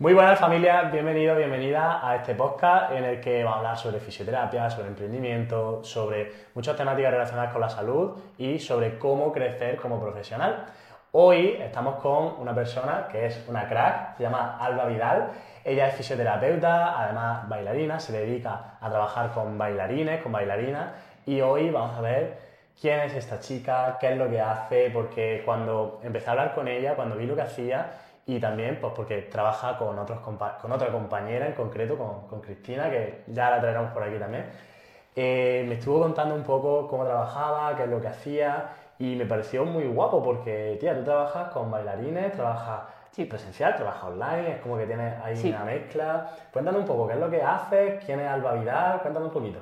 Muy buenas familia, bienvenido, bienvenida a este podcast en el que vamos a hablar sobre fisioterapia, sobre emprendimiento, sobre muchas temáticas relacionadas con la salud y sobre cómo crecer como profesional. Hoy estamos con una persona que es una crack, se llama Alba Vidal. Ella es fisioterapeuta, además bailarina, se dedica a trabajar con bailarines, con bailarinas y hoy vamos a ver quién es esta chica, qué es lo que hace, porque cuando empecé a hablar con ella, cuando vi lo que hacía, y también pues porque trabaja con, otros con otra compañera en concreto, con, con, Cristina, que ya la traeremos por aquí también. Eh, me estuvo contando un poco cómo trabajaba, qué es lo que hacía y me pareció muy guapo porque, tía, tú trabajas con bailarines, trabajas sí. presencial, trabajas online, es como que tienes ahí una mezcla. Cuéntame un poco, ¿qué es lo que haces? ¿Quién es Alba Vidal? Cuéntame un poquito.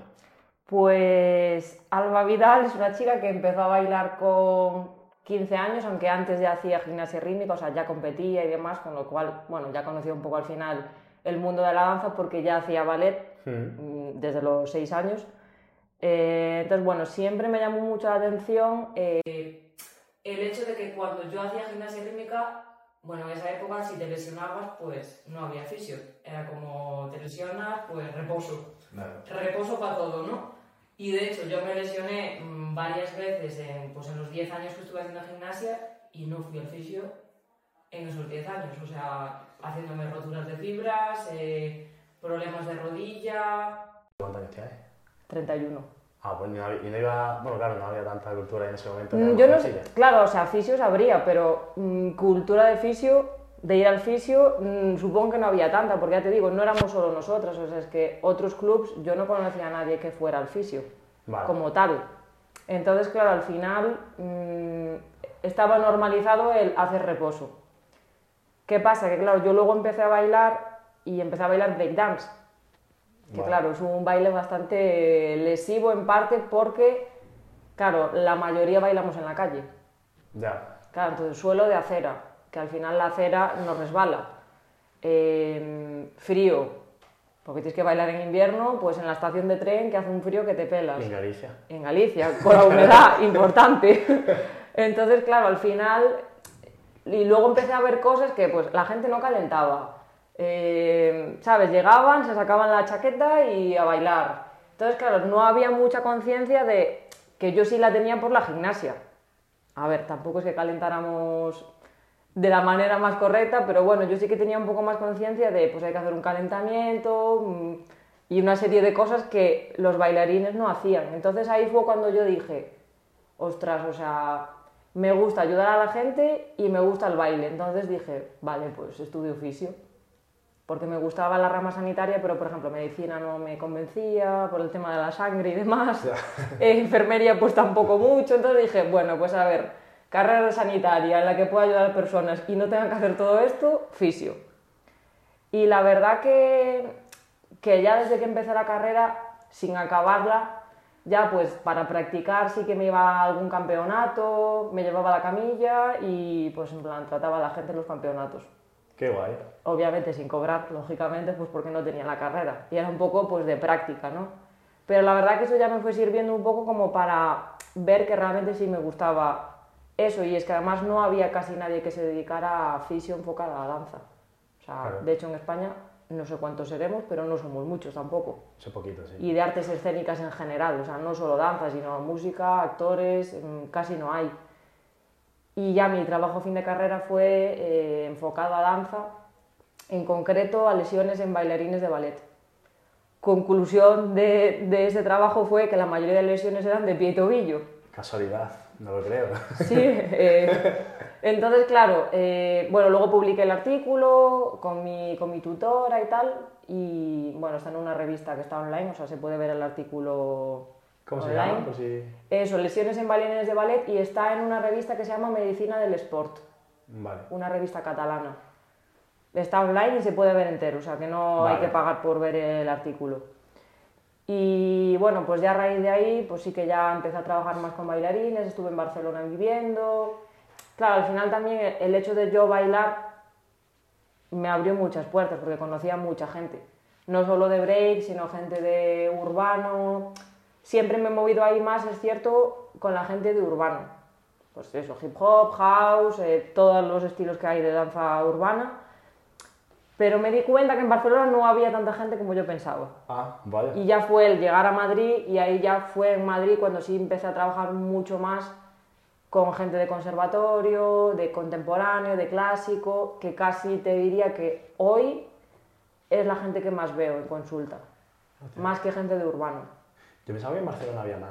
Pues Alba Vidal es una chica que empezó a bailar con 15 años, aunque antes ya hacía gimnasia rítmica, o sea, ya competía y demás, con lo cual, bueno, ya conocía un poco al final el mundo de la danza porque ya hacía ballet mm, desde los 6 años. Eh, entonces, bueno, siempre me llamó mucho la atención eh, el hecho de que cuando yo hacía gimnasia rítmica, bueno, en esa época si te lesionabas, pues no había fisio. Era como te lesionas, pues reposo. Reposo para todo, ¿no? Y de hecho yo me lesioné mm, varias veces en, pues en los 10 años que estuve haciendo gimnasia y no fui al fisio en esos 10 años. O sea, haciéndome roturas de fibras, eh, problemas de rodilla. ¿Cuántos años tienes? 31. Ah, pues y no iba, bueno, claro, no había tanta cultura en ese momento. Mm, yo no sé, claro, o sea, fisios habría, pero mm, cultura de fisio de ir al fisio, mm, supongo que no había tanta, porque ya te digo, no éramos solo nosotras, o sea, es que otros clubs, yo no conocía a nadie que fuera al fisio, como tal. Entonces, claro, al final mm, estaba normalizado el hacer reposo. ¿Qué pasa? Que claro, yo luego empecé a bailar y empecé a bailar breakdance, que claro, es un baile bastante lesivo en parte porque, claro, la mayoría bailamos en la calle. Ya. Claro, entonces suelo de acera que al final la acera nos resbala. Em, frío, porque tienes que bailar en invierno, pues en la estación de tren que hace un frío que te pelas. En Galicia. En Galicia, con la humedad importante. Entonces, claro, al final, y luego empecé a ver cosas que pues la gente no calentaba. Em, ¿Sabes? Llegaban, se sacaban la chaqueta y a bailar. Entonces, claro, no había mucha conciencia de que yo sí la tenía por la gimnasia. A ver, tampoco es que calentáramos de la manera más correcta, pero bueno, yo sí que tenía un poco más conciencia de, pues hay que hacer un calentamiento mm, y una serie de cosas que los bailarines no hacían. Entonces ahí fue cuando yo dije, ostras, o sea, me gusta ayudar a la gente y me gusta el baile. Entonces dije, vale, pues estudio oficio. Porque me gustaba la rama sanitaria, pero por ejemplo, medicina no me convencía por el tema de la sangre y demás. enfermería, pues tampoco mucho. Entonces dije, bueno, pues a ver, carrera sanitaria en la que pueda ayudar a personas y no tenga que hacer todo esto, fisio. Y la verdad que, que ya desde que empecé la carrera, sin acabarla, ya pues para practicar sí que me iba a algún campeonato, me llevaba la camilla y pues en plan trataba a la gente en los campeonatos. Qué guay. Obviamente sin cobrar, lógicamente, pues porque no tenía la carrera. Y era un poco pues de práctica, ¿no? Pero la verdad que eso ya me fue sirviendo un poco como para ver que realmente sí me gustaba eso, y es que además no había casi nadie que se dedicara a fisio enfocada a la danza. O sea, de hecho en España no sé cuántos seremos, pero no somos muchos tampoco. Sé poquito, sí. Y de artes escénicas en general, o sea, no solo danza, sino música, actores, mm, casi no hay. Y ya mi trabajo fin de carrera fue eh, enfocado a danza, en concreto a lesiones en bailarines de ballet. Conclusión de, de ese trabajo fue que la mayoría de lesiones eran de pie y tobillo. Casualidad. No lo creo. Sí, eh, entonces, claro, eh, bueno, luego publiqué el artículo con mi, con mi tutora y tal, y bueno, está en una revista que está online, o sea, se puede ver el artículo ¿Cómo se llama? Eso, lesiones en bailarines de ballet, y está en una revista que se llama Medicina del Sport, vale. una revista catalana. Está online y se puede ver entero, o sea, que no hay que pagar por ver el artículo. Y bueno, pues ya a raíz de ahí, pues sí que ya empecé a trabajar más con bailarines, estuve en Barcelona viviendo. Claro, al final también el hecho de yo bailar me abrió muchas puertas porque conocía mucha gente. No solo de break, sino gente de urbano. Siempre me he movido ahí más, es cierto, con la gente de urbano. Pues eso, hip hop, house, eh, todos los estilos que hay de danza urbana. Pero me di cuenta que en Barcelona no había tanta gente como yo pensaba. Ah, vaya. Y ya fue el llegar a Madrid y ahí ya fue en Madrid cuando sí empecé a trabajar mucho más con gente de conservatorio, de contemporáneo, de clásico, que casi te diría que hoy es la gente que más veo en consulta, Hostia. más que gente de urbano. Yo pensaba que en Barcelona había más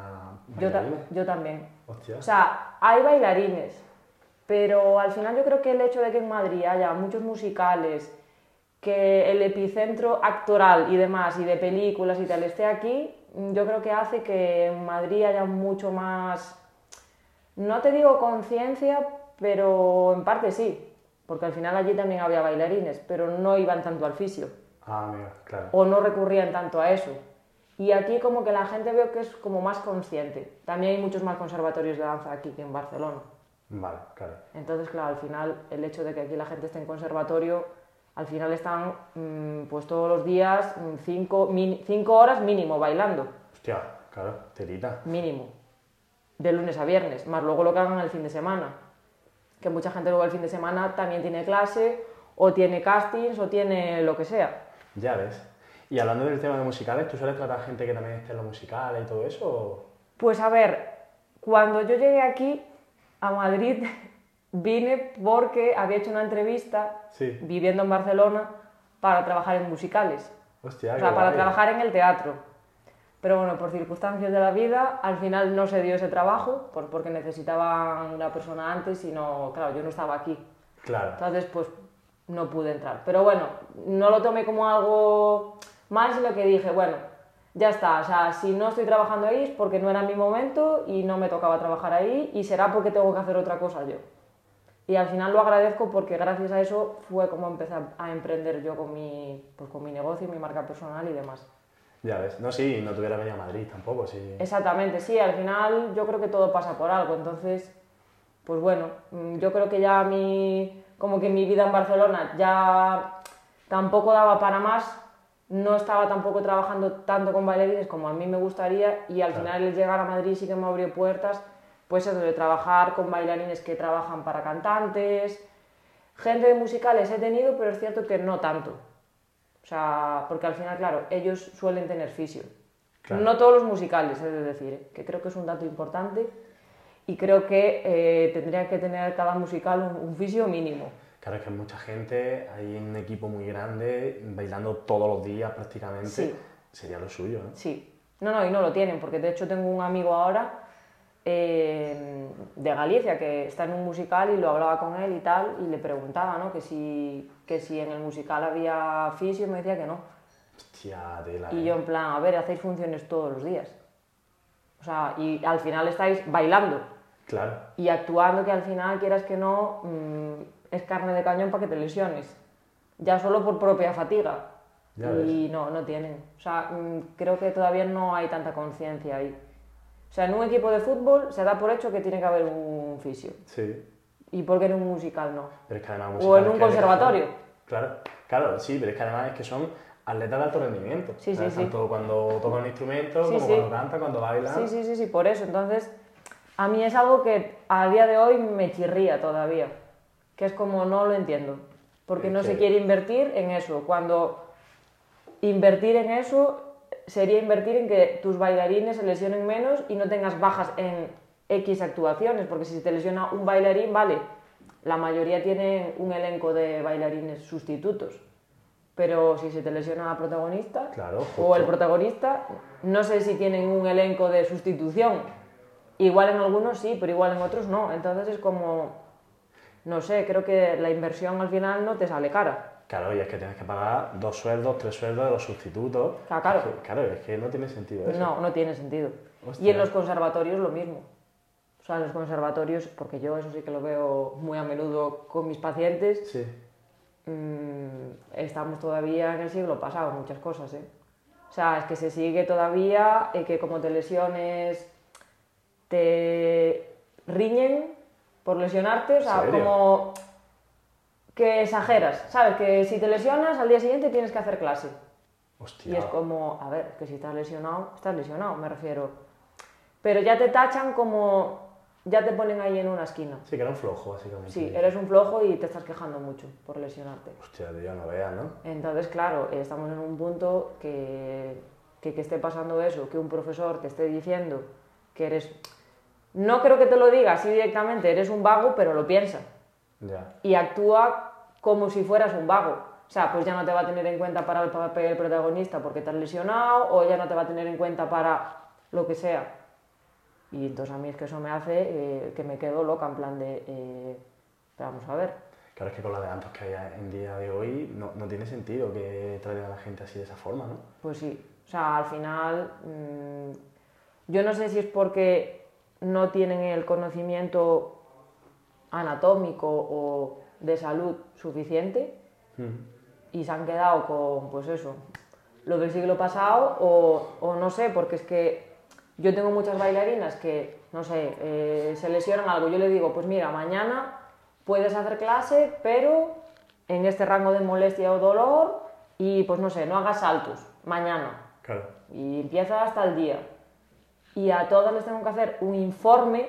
Yo, ta- bailarines. yo también. Hostia. O sea, hay bailarines, pero al final yo creo que el hecho de que en Madrid haya muchos musicales, que el epicentro actoral y demás, y de películas y tal, esté aquí, yo creo que hace que en Madrid haya mucho más, no te digo conciencia, pero en parte sí, porque al final allí también había bailarines, pero no iban tanto al fisio Ah, amigo, claro. o no recurrían tanto a eso. Y aquí como que la gente veo que es como más consciente. También hay muchos más conservatorios de danza aquí que en Barcelona. Vale, claro. Entonces, claro, al final el hecho de que aquí la gente esté en conservatorio, al final están mm, pues todos los días mm, cinco, min- cinco horas mínimo bailando, Hostia, claro, mínimo, de lunes a viernes, más luego lo que hagan el fin de semana. Que mucha gente luego el fin de semana también tiene clase, o tiene castings, o tiene lo que sea. Ya ves. Y hablando del tema de musicales, ¿tú sueles tratar gente que también esté en los musicales y todo eso? o- Pues a ver, cuando yo llegué aquí a Madrid, vine porque había hecho una entrevista Sí. viviendo en Barcelona para trabajar en musicales, Hostia, o sea, para trabajar en el teatro. Pero bueno, por circunstancias de la vida, al final no se dio ese trabajo, por- porque necesitaban una persona antes y no, claro, yo no estaba aquí. Claro. Entonces, pues no pude entrar. Pero bueno, no lo tomé como algo mal, sino que dije, bueno, ya está. O sea, si no estoy trabajando ahí es porque no era mi momento y no me tocaba trabajar ahí y será porque tengo que hacer otra cosa yo. Y al final lo agradezco porque gracias a eso fue como empecé a- emprender yo con mi, pues, con mi negocio, mi marca personal y demás. Ya ves. No, sí, no tuviera venido a Madrid tampoco, sí. Exactamente, sí, al final yo creo que todo pasa por algo, entonces, pues bueno, mm, yo creo que ya mi, como que mi vida en Barcelona ya tampoco daba para más, no estaba tampoco trabajando tanto con bailarines como a mí me gustaría y al Claro. final el llegar a Madrid sí que me abrió puertas, pues eso de trabajar con bailarines que trabajan para cantantes, gente de musicales he tenido, pero es cierto que no tanto. O sea, porque al final, claro, ellos suelen tener fisio. Claro. No todos los musicales, es decir, ¿eh? que creo que es un dato importante y creo que eh, tendría que tener cada musical un, un fisio mínimo. Claro, es que hay mucha gente, hay un equipo muy grande, bailando todos los días prácticamente. Sí. Sería lo suyo, ¿eh? Sí. No, no, y no lo tienen, porque de hecho tengo un amigo ahora eh, de Galicia que está en un musical y lo hablaba con él y tal, y le preguntaba, ¿no? Que si, que si en el musical había fisio y me decía que no. Hostia. Y ¿eh? yo en plan, a ver, hacéis funciones todos los días. O sea, y al final estáis bailando Claro. y actuando que al final, quieras que no, mm, es carne de cañón para que te lesiones. Ya solo por propia fatiga. Ya y no, no tienen. O sea, mm, creo que todavía no hay tanta conciencia ahí. O sea, en un equipo de fútbol se da por hecho que tiene que haber un fisio. Sí. ¿Y por qué en un musical no? Pero es que además O musicales en un que conservatorio. Claro, claro, sí, pero es que además es que son atletas de alto rendimiento. Sí, sí, ¿sabes? sí. Tanto cuando tocan un instrumento, como cuando cantan, cuando bailan. Sí, sí, sí, sí, por eso. Entonces, a mí es algo que a día de hoy me chirría todavía. Que es como no lo entiendo. Porque Es no se que- quiere invertir en eso. Cuando invertir en eso sería invertir en que tus bailarines se lesionen menos y no tengas bajas en X actuaciones. Porque si te lesiona un bailarín, vale, la mayoría tienen un elenco de bailarines sustitutos. Pero si se te lesiona la protagonista Claro, o el protagonista, no sé si tienen un elenco de sustitución. Igual en algunos sí, pero igual en otros no. Entonces es como, no sé, creo que la inversión al final no te sale cara. Claro, y es que tienes que pagar dos sueldos, tres sueldos de los sustitutos. Claro, claro. Es que, claro, es que no tiene sentido eso. No, no tiene sentido. Hostia. Y en los conservatorios lo mismo. O sea, en los conservatorios, porque yo eso sí que lo veo muy a menudo con mis pacientes, Sí. mm, estamos todavía en el siglo pasado, muchas cosas, ¿eh? O sea, es que se sigue todavía eh, que como te lesiones, te riñen por lesionarte, o sea, como que exageras, ¿sabes? Que si te lesionas, al día siguiente tienes que hacer clase. Hostia. Y es como, a ver, que si estás lesionado, estás lesionado, me refiero. Pero ya te tachan como ya te ponen ahí en una esquina. Sí, que era un flojo, básicamente. Sí, eres un flojo y te estás quejando mucho por lesionarte. Hostia, tío, no veas, ¿no? Entonces, claro, estamos en un punto que, que, que esté pasando eso, que un profesor te esté diciendo que eres... No creo que te lo diga así directamente, eres un vago, pero lo piensa. Ya. Y actúa como si fueras un vago. O sea, pues ya no te va a tener en cuenta para el papel protagonista porque te has lesionado, o ya no te va a tener en cuenta para lo que sea. Y entonces a mí es que eso me hace eh, que me quedo loca, en plan de... eh, vamos a ver. Claro, es que con los adelantos que hay en día de hoy no, no tiene sentido que traigan a la gente así de esa forma, ¿no? Pues sí, o sea, al final, mm, yo no sé si es porque no tienen el conocimiento anatómico o de salud suficiente y se han quedado con, pues eso, lo del siglo pasado o, o no sé, porque es que yo tengo muchas bailarinas que, no sé, eh, se lesionan algo, yo le digo, pues mira, mañana puedes hacer clase, pero en este rango de molestia o dolor y pues no sé, no hagas saltos, mañana Claro. y empieza hasta el día. Y a todas les tengo que hacer un informe,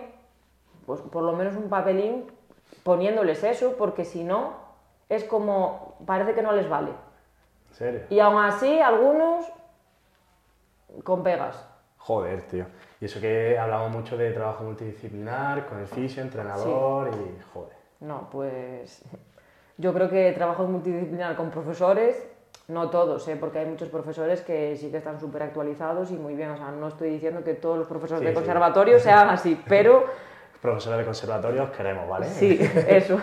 pues por lo menos un papelín, poniéndoles eso, porque si no, es como, parece que no les vale. ¿En serio? Y aún así, algunos con pegas. Joder, tío. Y eso que hablamos mucho de trabajo multidisciplinar, con el fisio, entrenador y joder. No, pues yo creo que trabajo multidisciplinar con profesores, no todos, ¿eh? porque hay muchos profesores que sí que están súper actualizados y muy bien. O sea, no estoy diciendo que todos los profesores Sí, de sí. conservatorio sean así, pero Profesores de conservatorios queremos, ¿vale? Sí, eso.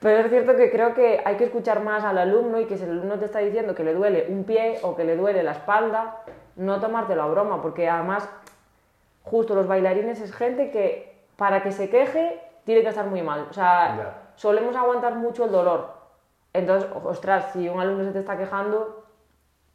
Pero es cierto que creo que hay que escuchar más al alumno y que si el alumno te está diciendo que le duele un pie o que le duele la espalda, no tomártelo a broma, porque además, justo los bailarines es gente que para que se queje tiene que estar muy mal. O sea, Ya. solemos aguantar mucho el dolor. Entonces, ostras, si un alumno se te está quejando,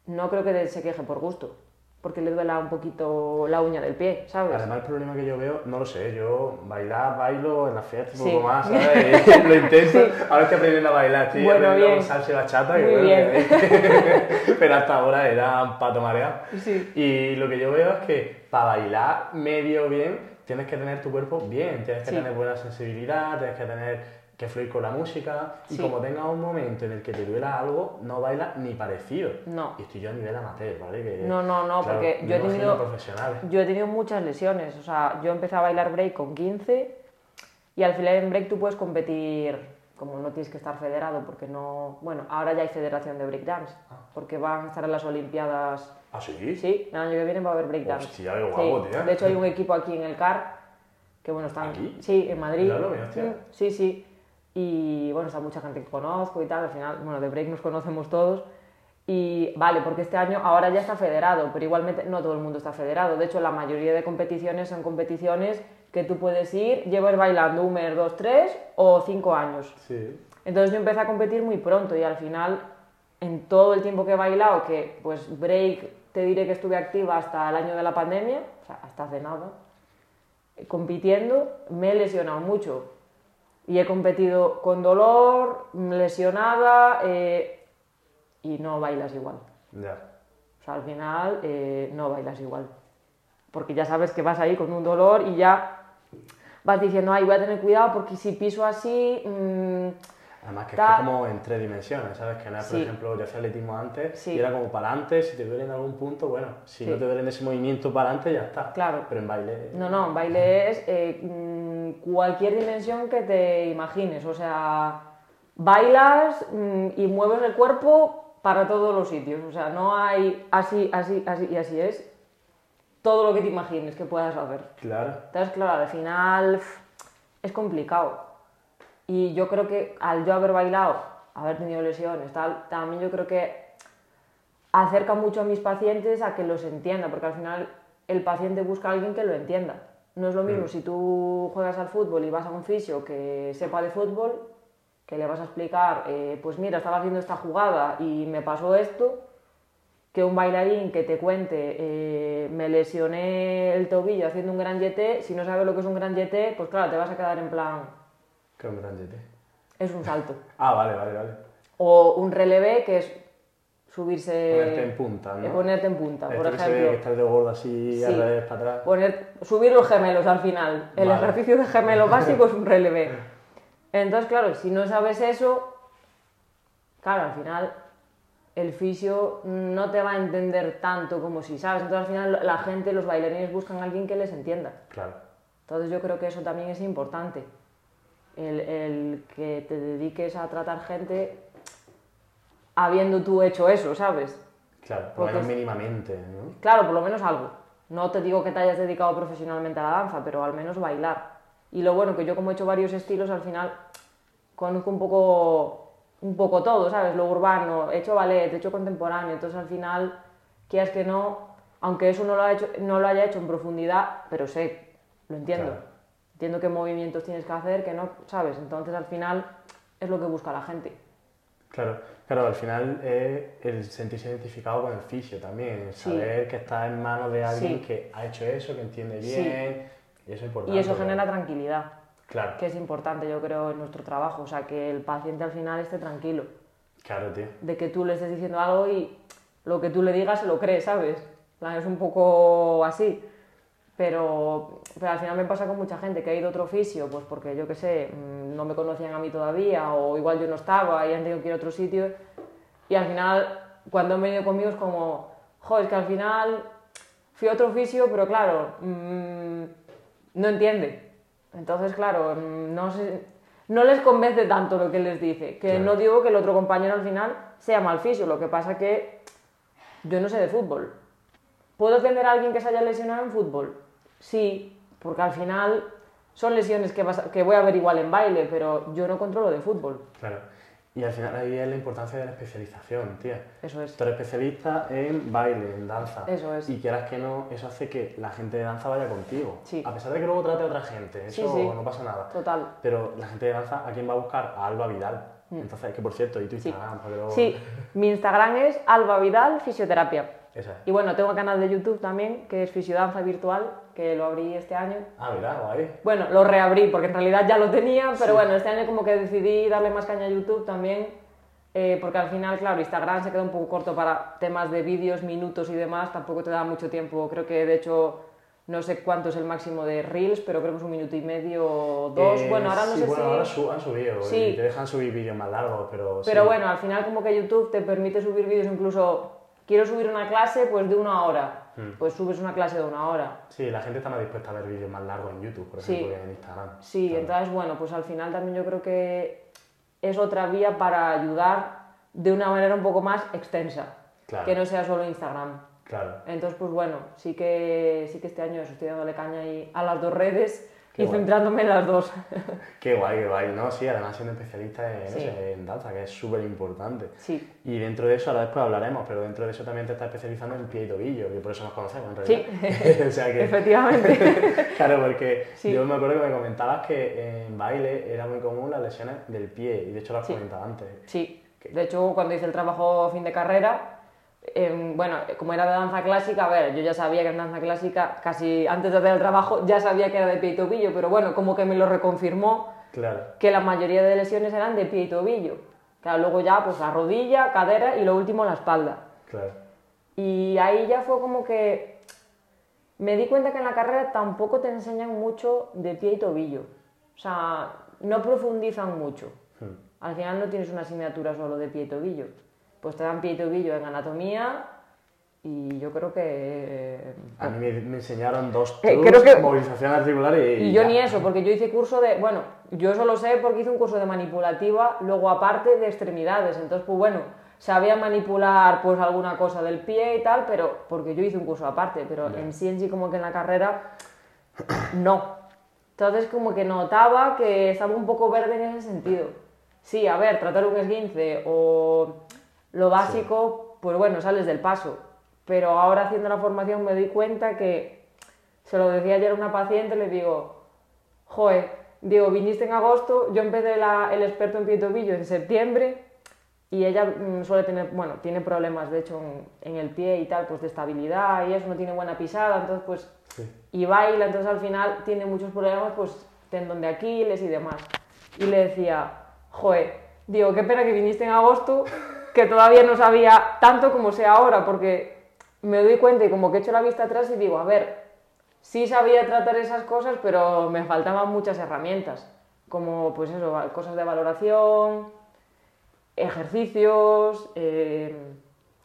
no creo que se queje por gusto, porque le duela un poquito la uña del pie, ¿sabes? Además, el problema que yo veo, no lo sé, yo bailar, bailo en la fiesta un poco más, ¿sabes? Lo intento. Ahora estoy aprendiendo a bailar, estoy Bueno, aprendiendo bien. salsa y bachata, que bueno, que- pero hasta ahora era un pato mareado. Sí. Y lo que yo veo es que para bailar medio bien, tienes que tener tu cuerpo bien, tienes que tener buena sensibilidad, tienes que tener que fluir con la música. Y Sí. como tengas un momento en el que te duela algo, no bailas ni parecido. No. Y estoy yo a nivel amateur, ¿vale? Que, No, no, no, claro, porque yo he tenido-. Yo he tenido muchas lesiones, o sea, yo empecé a bailar break con 15 y al final en break tú puedes competir, como no tienes que estar federado, porque no, bueno, ahora ya hay federación de breakdance, porque van a estar en las Olimpiadas, ¿Ah, sí? sí, el año que viene va a haber breakdance. Hostia, qué guapo, Sí, tío. De hecho hay un equipo aquí en el CAR, que bueno, están, ¿Aquí? sí, en Madrid, Claro, mira, sí, sí, y bueno, está mucha gente que conozco y tal, al final, bueno, de break nos conocemos todos. Y vale, porque este año ahora ya está federado, pero igualmente no todo el mundo está federado. De hecho, la mayoría de competiciones son competiciones que tú puedes ir, llevar bailando un mes, dos, tres o cinco años. Sí. Entonces yo empecé a competir muy pronto y al final, en todo el tiempo que he bailado, que pues break te diré que estuve activa hasta el año de la pandemia, o sea, hasta hace nada, compitiendo, me he lesionado mucho. Y he competido con dolor, lesionada eh, y no bailas igual. Ya. O sea, al final eh, no bailas igual. Porque ya sabes que vas ahí con un dolor y ya vas diciendo, ay, voy a tener cuidado porque si piso así... mm, Además que Ta- es como en tres dimensiones, ¿sabes? Que no es, por Sí. ejemplo, yo hacía atletismo antes Sí. y era como para adelante, si te duele en algún punto, bueno, si Sí. no te duele en ese movimiento para adelante, ya está. Claro. Pero en baile... No, no, baile es eh, cualquier dimensión que te imagines. O sea, bailas mm, y mueves el cuerpo para todos los sitios. O sea, no hay así, así, así y así es. Todo lo que te imagines que puedas hacer. Claro. Entonces, claro, al final es complicado. Y yo creo que al yo haber bailado, haber tenido lesiones, tal, también yo creo que acerca mucho a mis pacientes a que los entienda, porque al final el paciente busca a alguien que lo entienda. No es lo mismo si tú juegas al fútbol y vas a un fisio que sepa de fútbol, que le vas a explicar, eh, pues mira, estaba haciendo esta jugada y me pasó esto, que un bailarín que te cuente, eh, me lesioné el tobillo haciendo un gran yeté, si no sabes lo que es un gran yeté, pues claro, te vas a quedar en plan, Que un gran es un salto. Ah, vale, vale, vale. O un relevé, que es subirse... Ponerte en punta, ¿no? eh, ponerte en punta, por que se ve ejemplo. que dedo gordo así, al Sí. revés, para atrás. Poner, subir los gemelos al final. El Vale. ejercicio de gemelo básico es un relevé. Entonces, claro, si no sabes eso, claro, al final el fisio no te va a entender tanto como si sabes. Entonces, al final la gente, los bailarines buscan a alguien que les entienda. Claro. Entonces, yo creo que eso también es importante. El, el que te dediques a tratar gente habiendo tú hecho eso, ¿sabes? Claro, por lo menos mínimamente, ¿no? Claro, por lo menos algo. No te digo que te hayas dedicado profesionalmente a la danza, pero al menos bailar. Y lo bueno que yo como he hecho varios estilos, al final conozco un poco, un poco todo, ¿sabes? Lo urbano, he hecho ballet, he hecho contemporáneo, entonces al final, quieras que no, aunque eso no lo, ha hecho, no lo haya hecho en profundidad, pero sé, lo entiendo. Claro. Entiendo qué movimientos tienes que hacer, que no, ¿sabes? Entonces al final es lo que busca la gente. Claro, claro, al final es el sentirse identificado con el fisio también, el Sí. saber que está en manos de alguien Sí. que ha hecho eso, que entiende Sí. bien, y eso es importante. Y eso ¿no? genera tranquilidad. Claro, que es importante, yo creo, en nuestro trabajo. O sea, que el paciente al final esté tranquilo. claro, tío. De que tú le estés diciendo algo y lo que tú le digas se lo cree, ¿sabes? Es un poco así. Pero, pero al final me pasa con mucha gente que ha ido a otro oficio, pues porque yo qué sé, mm, no me conocían a mí todavía, o igual yo no estaba y han tenido que ir a otro sitio. Y al final, cuando han venido conmigo es como, joder, es que al final fui a otro oficio, pero claro, mm, no entiende. Entonces, claro, mm, no, no les convence tanto lo que les dice. Que Claro. no digo que el otro compañero al final sea mal fisio, lo que pasa que yo no sé de fútbol. ¿Puedo atender a alguien que se haya lesionado en fútbol? Sí, porque al final son lesiones que, vas a- que voy a ver igual en baile, pero yo no controlo de fútbol. Claro. Y al final ahí es la importancia de la especialización, tía. Eso es. Tú eres especialista en baile, en danza. Eso es. Y quieras que no, eso hace que la gente de danza vaya contigo. Sí. A pesar de que luego trate a otra gente, Sí, eso sí. no pasa nada. Total. Pero la gente de danza, ¿a quién va a buscar? A Alba Vidal. Entonces, que por cierto, y tu Mm. Sí. Instagram, que luego- Sí, mi Instagram es Alba Vidal Fisioterapia. Esa es. Y bueno, tengo un canal de YouTube también, que es Fisiodanza Virtual, que lo abrí este año. Ah, mira, guay. Bueno, lo reabrí porque en realidad ya lo tenía, pero Sí. bueno, este año como que decidí darle más caña a YouTube también, eh, porque al final, claro, Instagram se queda un poco corto para temas de vídeos, minutos y demás, tampoco te da mucho tiempo, creo que de hecho no sé cuánto es el máximo de Reels, pero creo que es un minuto y medio o dos, Eh, bueno, ahora no sí, sé bueno, si... ahora su- han subido Sí. y te dejan subir vídeos más largos, pero Pero sí. bueno, al final como que YouTube te permite subir vídeos incluso, quiero subir una clase pues de una hora, Hmm. pues subes una clase de una hora. Sí, la gente está más dispuesta a ver vídeos más largos en YouTube, por Sí. ejemplo, que en Instagram. Sí, Claro. entonces bueno, pues al final también yo creo que es otra vía para ayudar de una manera un poco más extensa, Claro. que no sea solo Instagram. Claro. Entonces pues bueno, sí que, sí que este año eso, estoy dándole caña ahí a las dos redes Qué y guay. centrándome en las dos. Qué guay, qué guay. No, sí, además siendo especialista en, Sí. eso, en danza, que es súper importante. sí, Y dentro de eso, ahora después hablaremos, pero dentro de eso también te estás especializando en pie y tobillo, que por eso nos conocemos en Sí. realidad. o sea que, efectivamente. claro, porque Sí. yo me acuerdo que me comentabas que en baile era muy común las lesiones del pie, y de hecho lo has Sí. comentado antes. Sí, de hecho cuando hice el trabajo fin de carrera, em, bueno, como era de danza clásica, a ver, yo ya sabía que en danza clásica, casi antes de hacer el trabajo, ya sabía que era de pie y tobillo, pero bueno, como que me lo reconfirmó Claro, que la mayoría de lesiones eran de pie y tobillo. Claro, luego ya pues la rodilla, cadera y lo último la espalda. claro. Y ahí ya fue como que me di cuenta que en la carrera tampoco te enseñan mucho de pie y tobillo. O sea, no profundizan mucho. Hmm. Al final no tienes una asignatura solo de pie y tobillo. Pues te dan pie y tobillo en anatomía y yo creo que... A mí me, me enseñaron dos Eh, creo que- movilización articular y... Y yo ya. ni eso, porque yo hice curso de... Bueno, yo solo sé porque hice un curso de manipulativa, luego aparte de extremidades. Entonces, pues bueno, sabía manipular pues alguna cosa del pie y tal, pero porque yo hice un curso aparte, pero en sí en sí como que en la carrera no. Entonces como que notaba que estaba un poco verde en ese sentido. Sí, a ver, tratar un esguince o lo básico, pues bueno, sales del paso. Pero ahora haciendo la formación me doy cuenta que, se lo decía ayer a una paciente, le digo, joder, digo, viniste en agosto, yo empecé la- el experto en pie y tobillo en septiembre y ella mm, suele tener, bueno, tiene problemas de hecho en, en el pie y tal, pues de estabilidad y eso, no tiene buena pisada, entonces pues, Sí. y baila, entonces al final tiene muchos problemas, pues tendón de Aquiles y demás. Y le decía, joder, digo, qué pena que viniste en agosto, que todavía no sabía tanto como sé ahora, porque me doy cuenta y como que echo la vista atrás y digo, a ver, sí sabía tratar esas cosas, pero me faltaban muchas herramientas, como pues eso, cosas de valoración, ejercicios, eh,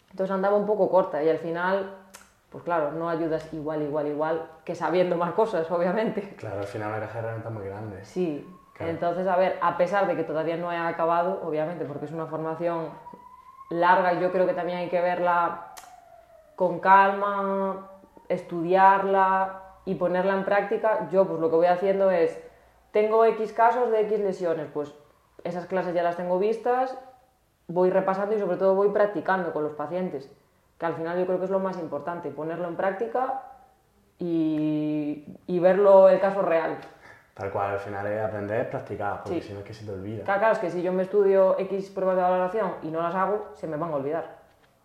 entonces andaba un poco corta y al final, pues claro, no ayudas igual, igual, igual que sabiendo más cosas, obviamente. Claro, al final una caja de herramientas muy grande. Sí, Claro. entonces, a ver, a pesar de que todavía no he acabado, obviamente, porque es una formación larga y yo creo que también hay que verla con calma, estudiarla y ponerla en práctica, yo pues lo que voy haciendo es, tengo X casos de X lesiones, pues esas clases ya las tengo vistas, voy repasando y sobre todo voy practicando con los pacientes, que al final yo creo que es lo más importante, ponerlo en práctica y, y verlo el caso real. Tal cual, al final es aprender, practicar, porque Sí. si no es que se te olvida. Claro, claro, es que si yo me estudio X pruebas de valoración y no las hago, se me van a olvidar.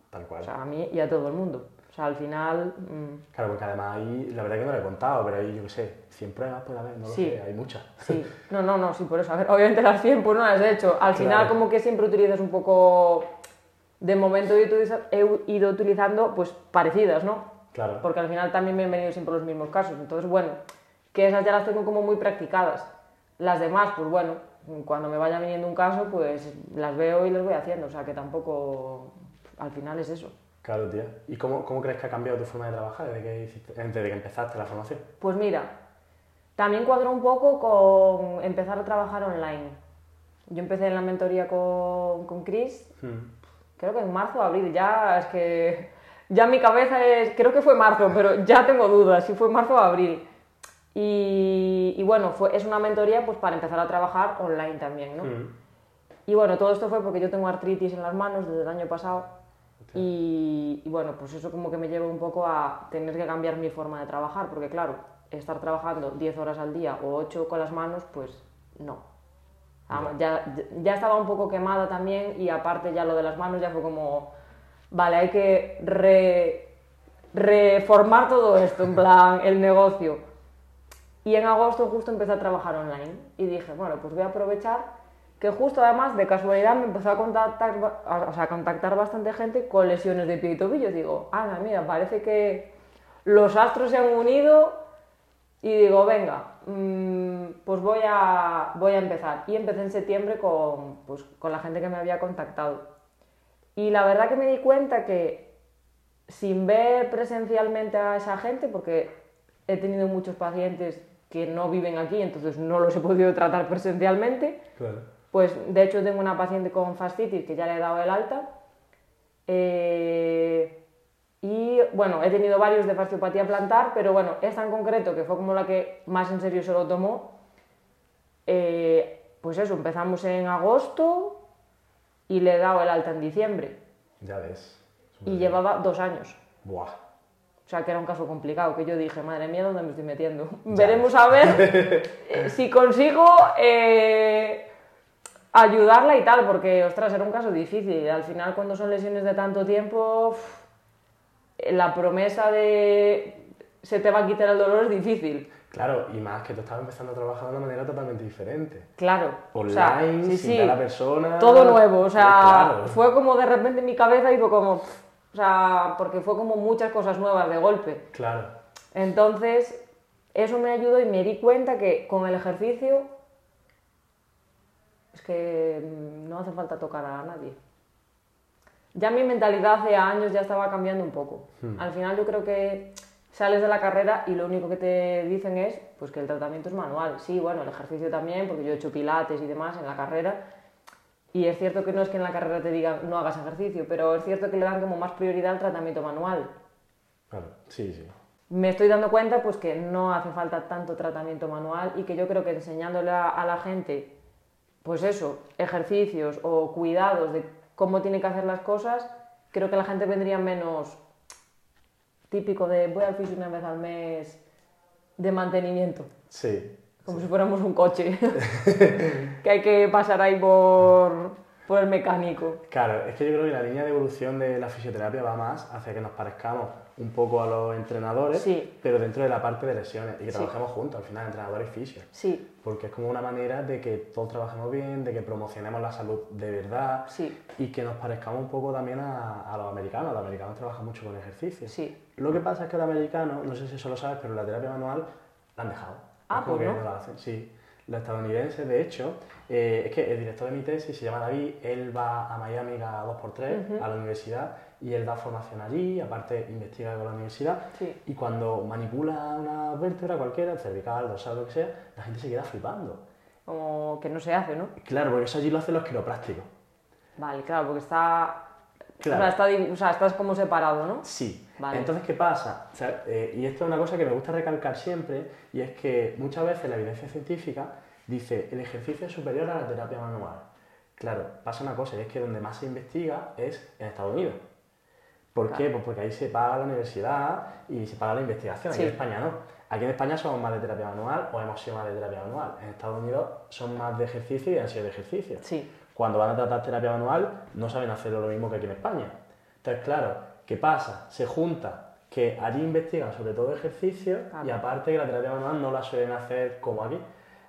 Tal cual. O sea, a mí y a todo el mundo. O sea, al final, mm, Claro, porque además ahí, la verdad que no lo he contado, pero ahí, yo qué sé, 100 pruebas puede haber, no lo Sí. sé, hay muchas. sí. No, no, no, sí, por eso. A ver, obviamente las 100 pues no las he hecho. Al final Claro. como que siempre utilizas un poco... De momento he ido utilizando pues parecidas, ¿no? Claro. Porque al final también me han venido siempre los mismos casos. Entonces, bueno, que esas ya las tengo como muy practicadas. Las demás, pues bueno, cuando me vaya viniendo un caso, pues las veo y las voy haciendo. O sea, que tampoco... Al final es eso. Claro, tía. ¿Y cómo, cómo crees que ha cambiado tu forma de trabajar desde que, hiciste- desde que empezaste la formación? Pues mira, también cuadró un poco con empezar a trabajar online. Yo empecé en la mentoría con, con Chris, Hmm. creo que en marzo o abril, ya es que ya mi cabeza es, creo que fue marzo, pero ya tengo dudas si fue marzo o abril. Y, y bueno, fue, es una mentoría pues para empezar a trabajar online también, ¿no? Hmm. Y bueno, todo esto fue porque yo tengo artritis en las manos desde el año pasado y, y bueno, pues eso como que me lleva un poco a tener que cambiar mi forma de trabajar, porque claro, estar trabajando 10 horas al día o 8 con las manos, pues no. Vamos, ya, ya estaba un poco quemada también y aparte ya lo de las manos ya fue como, vale, hay que re- reformar todo esto, en plan, el negocio. Y en agosto justo empecé a trabajar online y dije, bueno, pues voy a aprovechar que justo además de casualidad me empezó a contactar, o sea, a contactar bastante gente con lesiones de pie y tobillo. Digo, ah, mira, parece que los astros se han unido y digo, venga, mm, pues voy a, voy a empezar. Y empecé en septiembre con, pues, con la gente que me había contactado. Y la verdad que me di cuenta que sin ver presencialmente a esa gente, porque he tenido muchos pacientes que no viven aquí, entonces no los he podido tratar presencialmente, Claro. pues de hecho tengo una paciente con fascitis que ya le he dado el alta. Eh, y bueno, he tenido varios de fasciopatía plantar, pero bueno, esta en concreto, que fue como la que más en serio se lo tomó, eh, pues eso, empezamos en agosto y le he dado el alta en diciembre. Ya ves. Y llevaba dos años. Buah. O sea, que era un caso complicado, que yo dije, madre mía, ¿dónde me estoy metiendo? Ya. Veremos a ver eh, si consigo eh, ayudarla y tal, porque, ostras, era un caso difícil. Al final, cuando son lesiones de tanto tiempo, eh, la promesa de se te va a quitar el dolor es difícil. Claro, y más que tú estabas empezando a trabajar de una manera totalmente diferente. Claro. Online, o sea, sí, sin sí, la persona. Todo nuevo, o sea, Claro. fue como de repente en mi cabeza y fue como, o sea, porque fue como muchas cosas nuevas de golpe. Claro. Entonces, eso me ayudó y me di cuenta que con el ejercicio es que mm, no hace falta tocar a nadie. Ya mi mentalidad hace años ya estaba cambiando un poco. Al final yo creo que sales de la carrera y lo único que te dicen es pues que el tratamiento es manual. Sí, bueno, el ejercicio también, porque yo he hecho pilates y demás en la carrera. Y es cierto que no es que en la carrera te digan no hagas ejercicio, pero es cierto que le dan como más prioridad al tratamiento manual Claro, sí, sí. me estoy dando cuenta pues que no hace falta tanto tratamiento manual y que yo creo que enseñándole a, a la gente pues eso, ejercicios o cuidados de cómo tiene que hacer las cosas, creo que la gente vendría menos típico de voy al fisio una vez al mes de mantenimiento, Sí. Como si fuéramos un coche que hay que pasar ahí por por el mecánico. Claro, es que yo creo que la línea de evolución de la fisioterapia va más hacia que nos parezcamos un poco a los entrenadores, Sí. pero dentro de la parte de lesiones y que Sí. trabajemos juntos, al final, entrenadores y fisios. Sí, Porque es como una manera de que todos trabajemos bien, de que promocionemos la salud de verdad sí, y que nos parezcamos un poco también a, a los americanos. Los americanos trabajan mucho con ejercicio. sí. Lo que pasa es que los americanos, no sé si eso lo sabes, pero la terapia manual la han dejado. Ah, pues no. la hacen, sí. Los estadounidenses, de hecho, eh, es que el director de mi tesis se llama David, él va a Miami cada dos por tres a la universidad y él da formación allí, aparte investiga con la universidad Sí. y cuando manipula una vértebra cualquiera, el cervical, dorsal, lo que sea, la gente se queda flipando. Como que no se hace, ¿no? Claro, porque eso allí lo hacen los quiroprácticos. Vale, claro, porque está... Claro. O, sea, está o sea, estás como separado, ¿no? Sí. Vale. Entonces, ¿qué pasa? O sea, eh, y esto es una cosa que me gusta recalcar siempre, y es que muchas veces la evidencia científica dice el ejercicio es superior a la terapia manual. Claro, pasa una cosa, y es que donde más se investiga es en Estados Unidos. ¿Por qué? Pues porque ahí se paga la universidad y se paga la investigación. Aquí Sí. en España no. Aquí en España somos más de terapia manual o hemos sido más de terapia manual. En Estados Unidos son más de ejercicio y han sido de ejercicio Sí, cuando van a tratar terapia manual no saben hacerlo lo mismo que aquí en España. Entonces, claro, ¿qué pasa? Se junta que allí investigan sobre todo ejercicio y Claro. aparte que la terapia manual no la suelen hacer como aquí.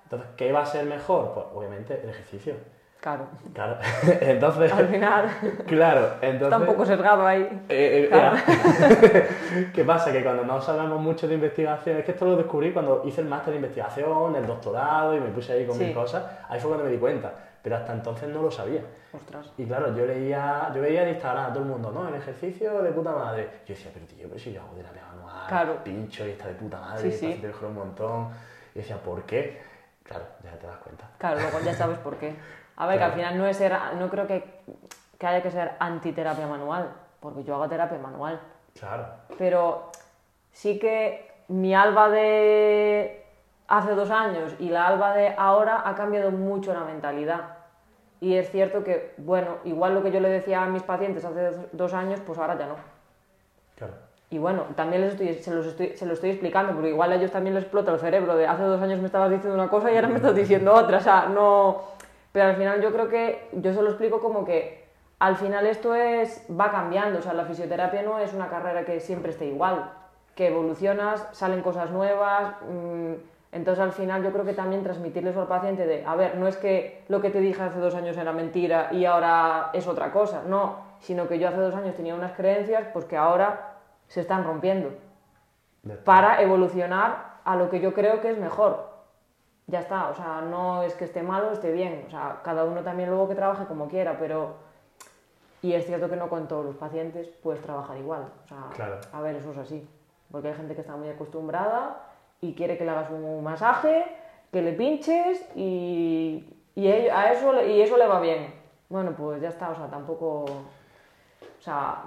Entonces, ¿qué va a ser mejor? Pues obviamente el ejercicio. claro. Claro. entonces, Al final, claro, entonces... está un poco sesgado ahí. Eh, eh, Claro. ya. ¿Qué pasa? Que cuando no sabemos mucho de investigación, es que esto lo descubrí cuando hice el máster de investigación, el doctorado y me puse ahí con Sí. mis cosas, ahí fue cuando me di cuenta, pero hasta entonces no lo sabía. Ostras. Y claro, yo leía, yo veía en Instagram a todo el mundo, ¿no? El ejercicio de puta madre. Yo decía, pero tío, pero si yo hago terapia manual, Claro. pincho y está de puta madre, Sí, sí. te un montón. Y decía, ¿por qué? Claro, ya te das cuenta. Claro, luego ya sabes por qué. A ver, Claro. que al final no es ser, no creo que, que haya que ser antiterapia manual, porque yo hago terapia manual. Claro, Pero sí que mi alba de hace dos años y la alba de ahora ha cambiado mucho la mentalidad. Y es cierto que, bueno, igual lo que yo le decía a mis pacientes hace dos- años, pues ahora ya no. claro. Y bueno, también les estoy, se, los estoy, se lo estoy explicando, porque igual a ellos también les explota el cerebro de hace dos años me estabas diciendo una cosa y ahora me estás diciendo otra. O sea, no... Pero al final yo creo que yo se lo explico como que al final esto es va cambiando. O sea, la fisioterapia no es una carrera que siempre esté igual. Que evolucionas, salen cosas nuevas. mm, entonces al final yo creo que también transmitirles al paciente de, a ver, no es que lo que te dije hace dos años era mentira y ahora es otra cosa. No, sino que yo hace dos años tenía unas creencias pues que ahora se están rompiendo para evolucionar a lo que yo creo que es mejor. Ya está, o sea, no es que esté mal o esté bien, o sea, cada uno también luego que trabaje como quiera, pero... Y es cierto que no con todos los pacientes puedes trabajar igual, o sea, Claro. a ver, eso es así, porque hay gente que está muy acostumbrada y quiere que le hagas un masaje, que le pinches y, y a eso, y eso le va bien. Bueno, pues ya está, o sea, tampoco... O sea,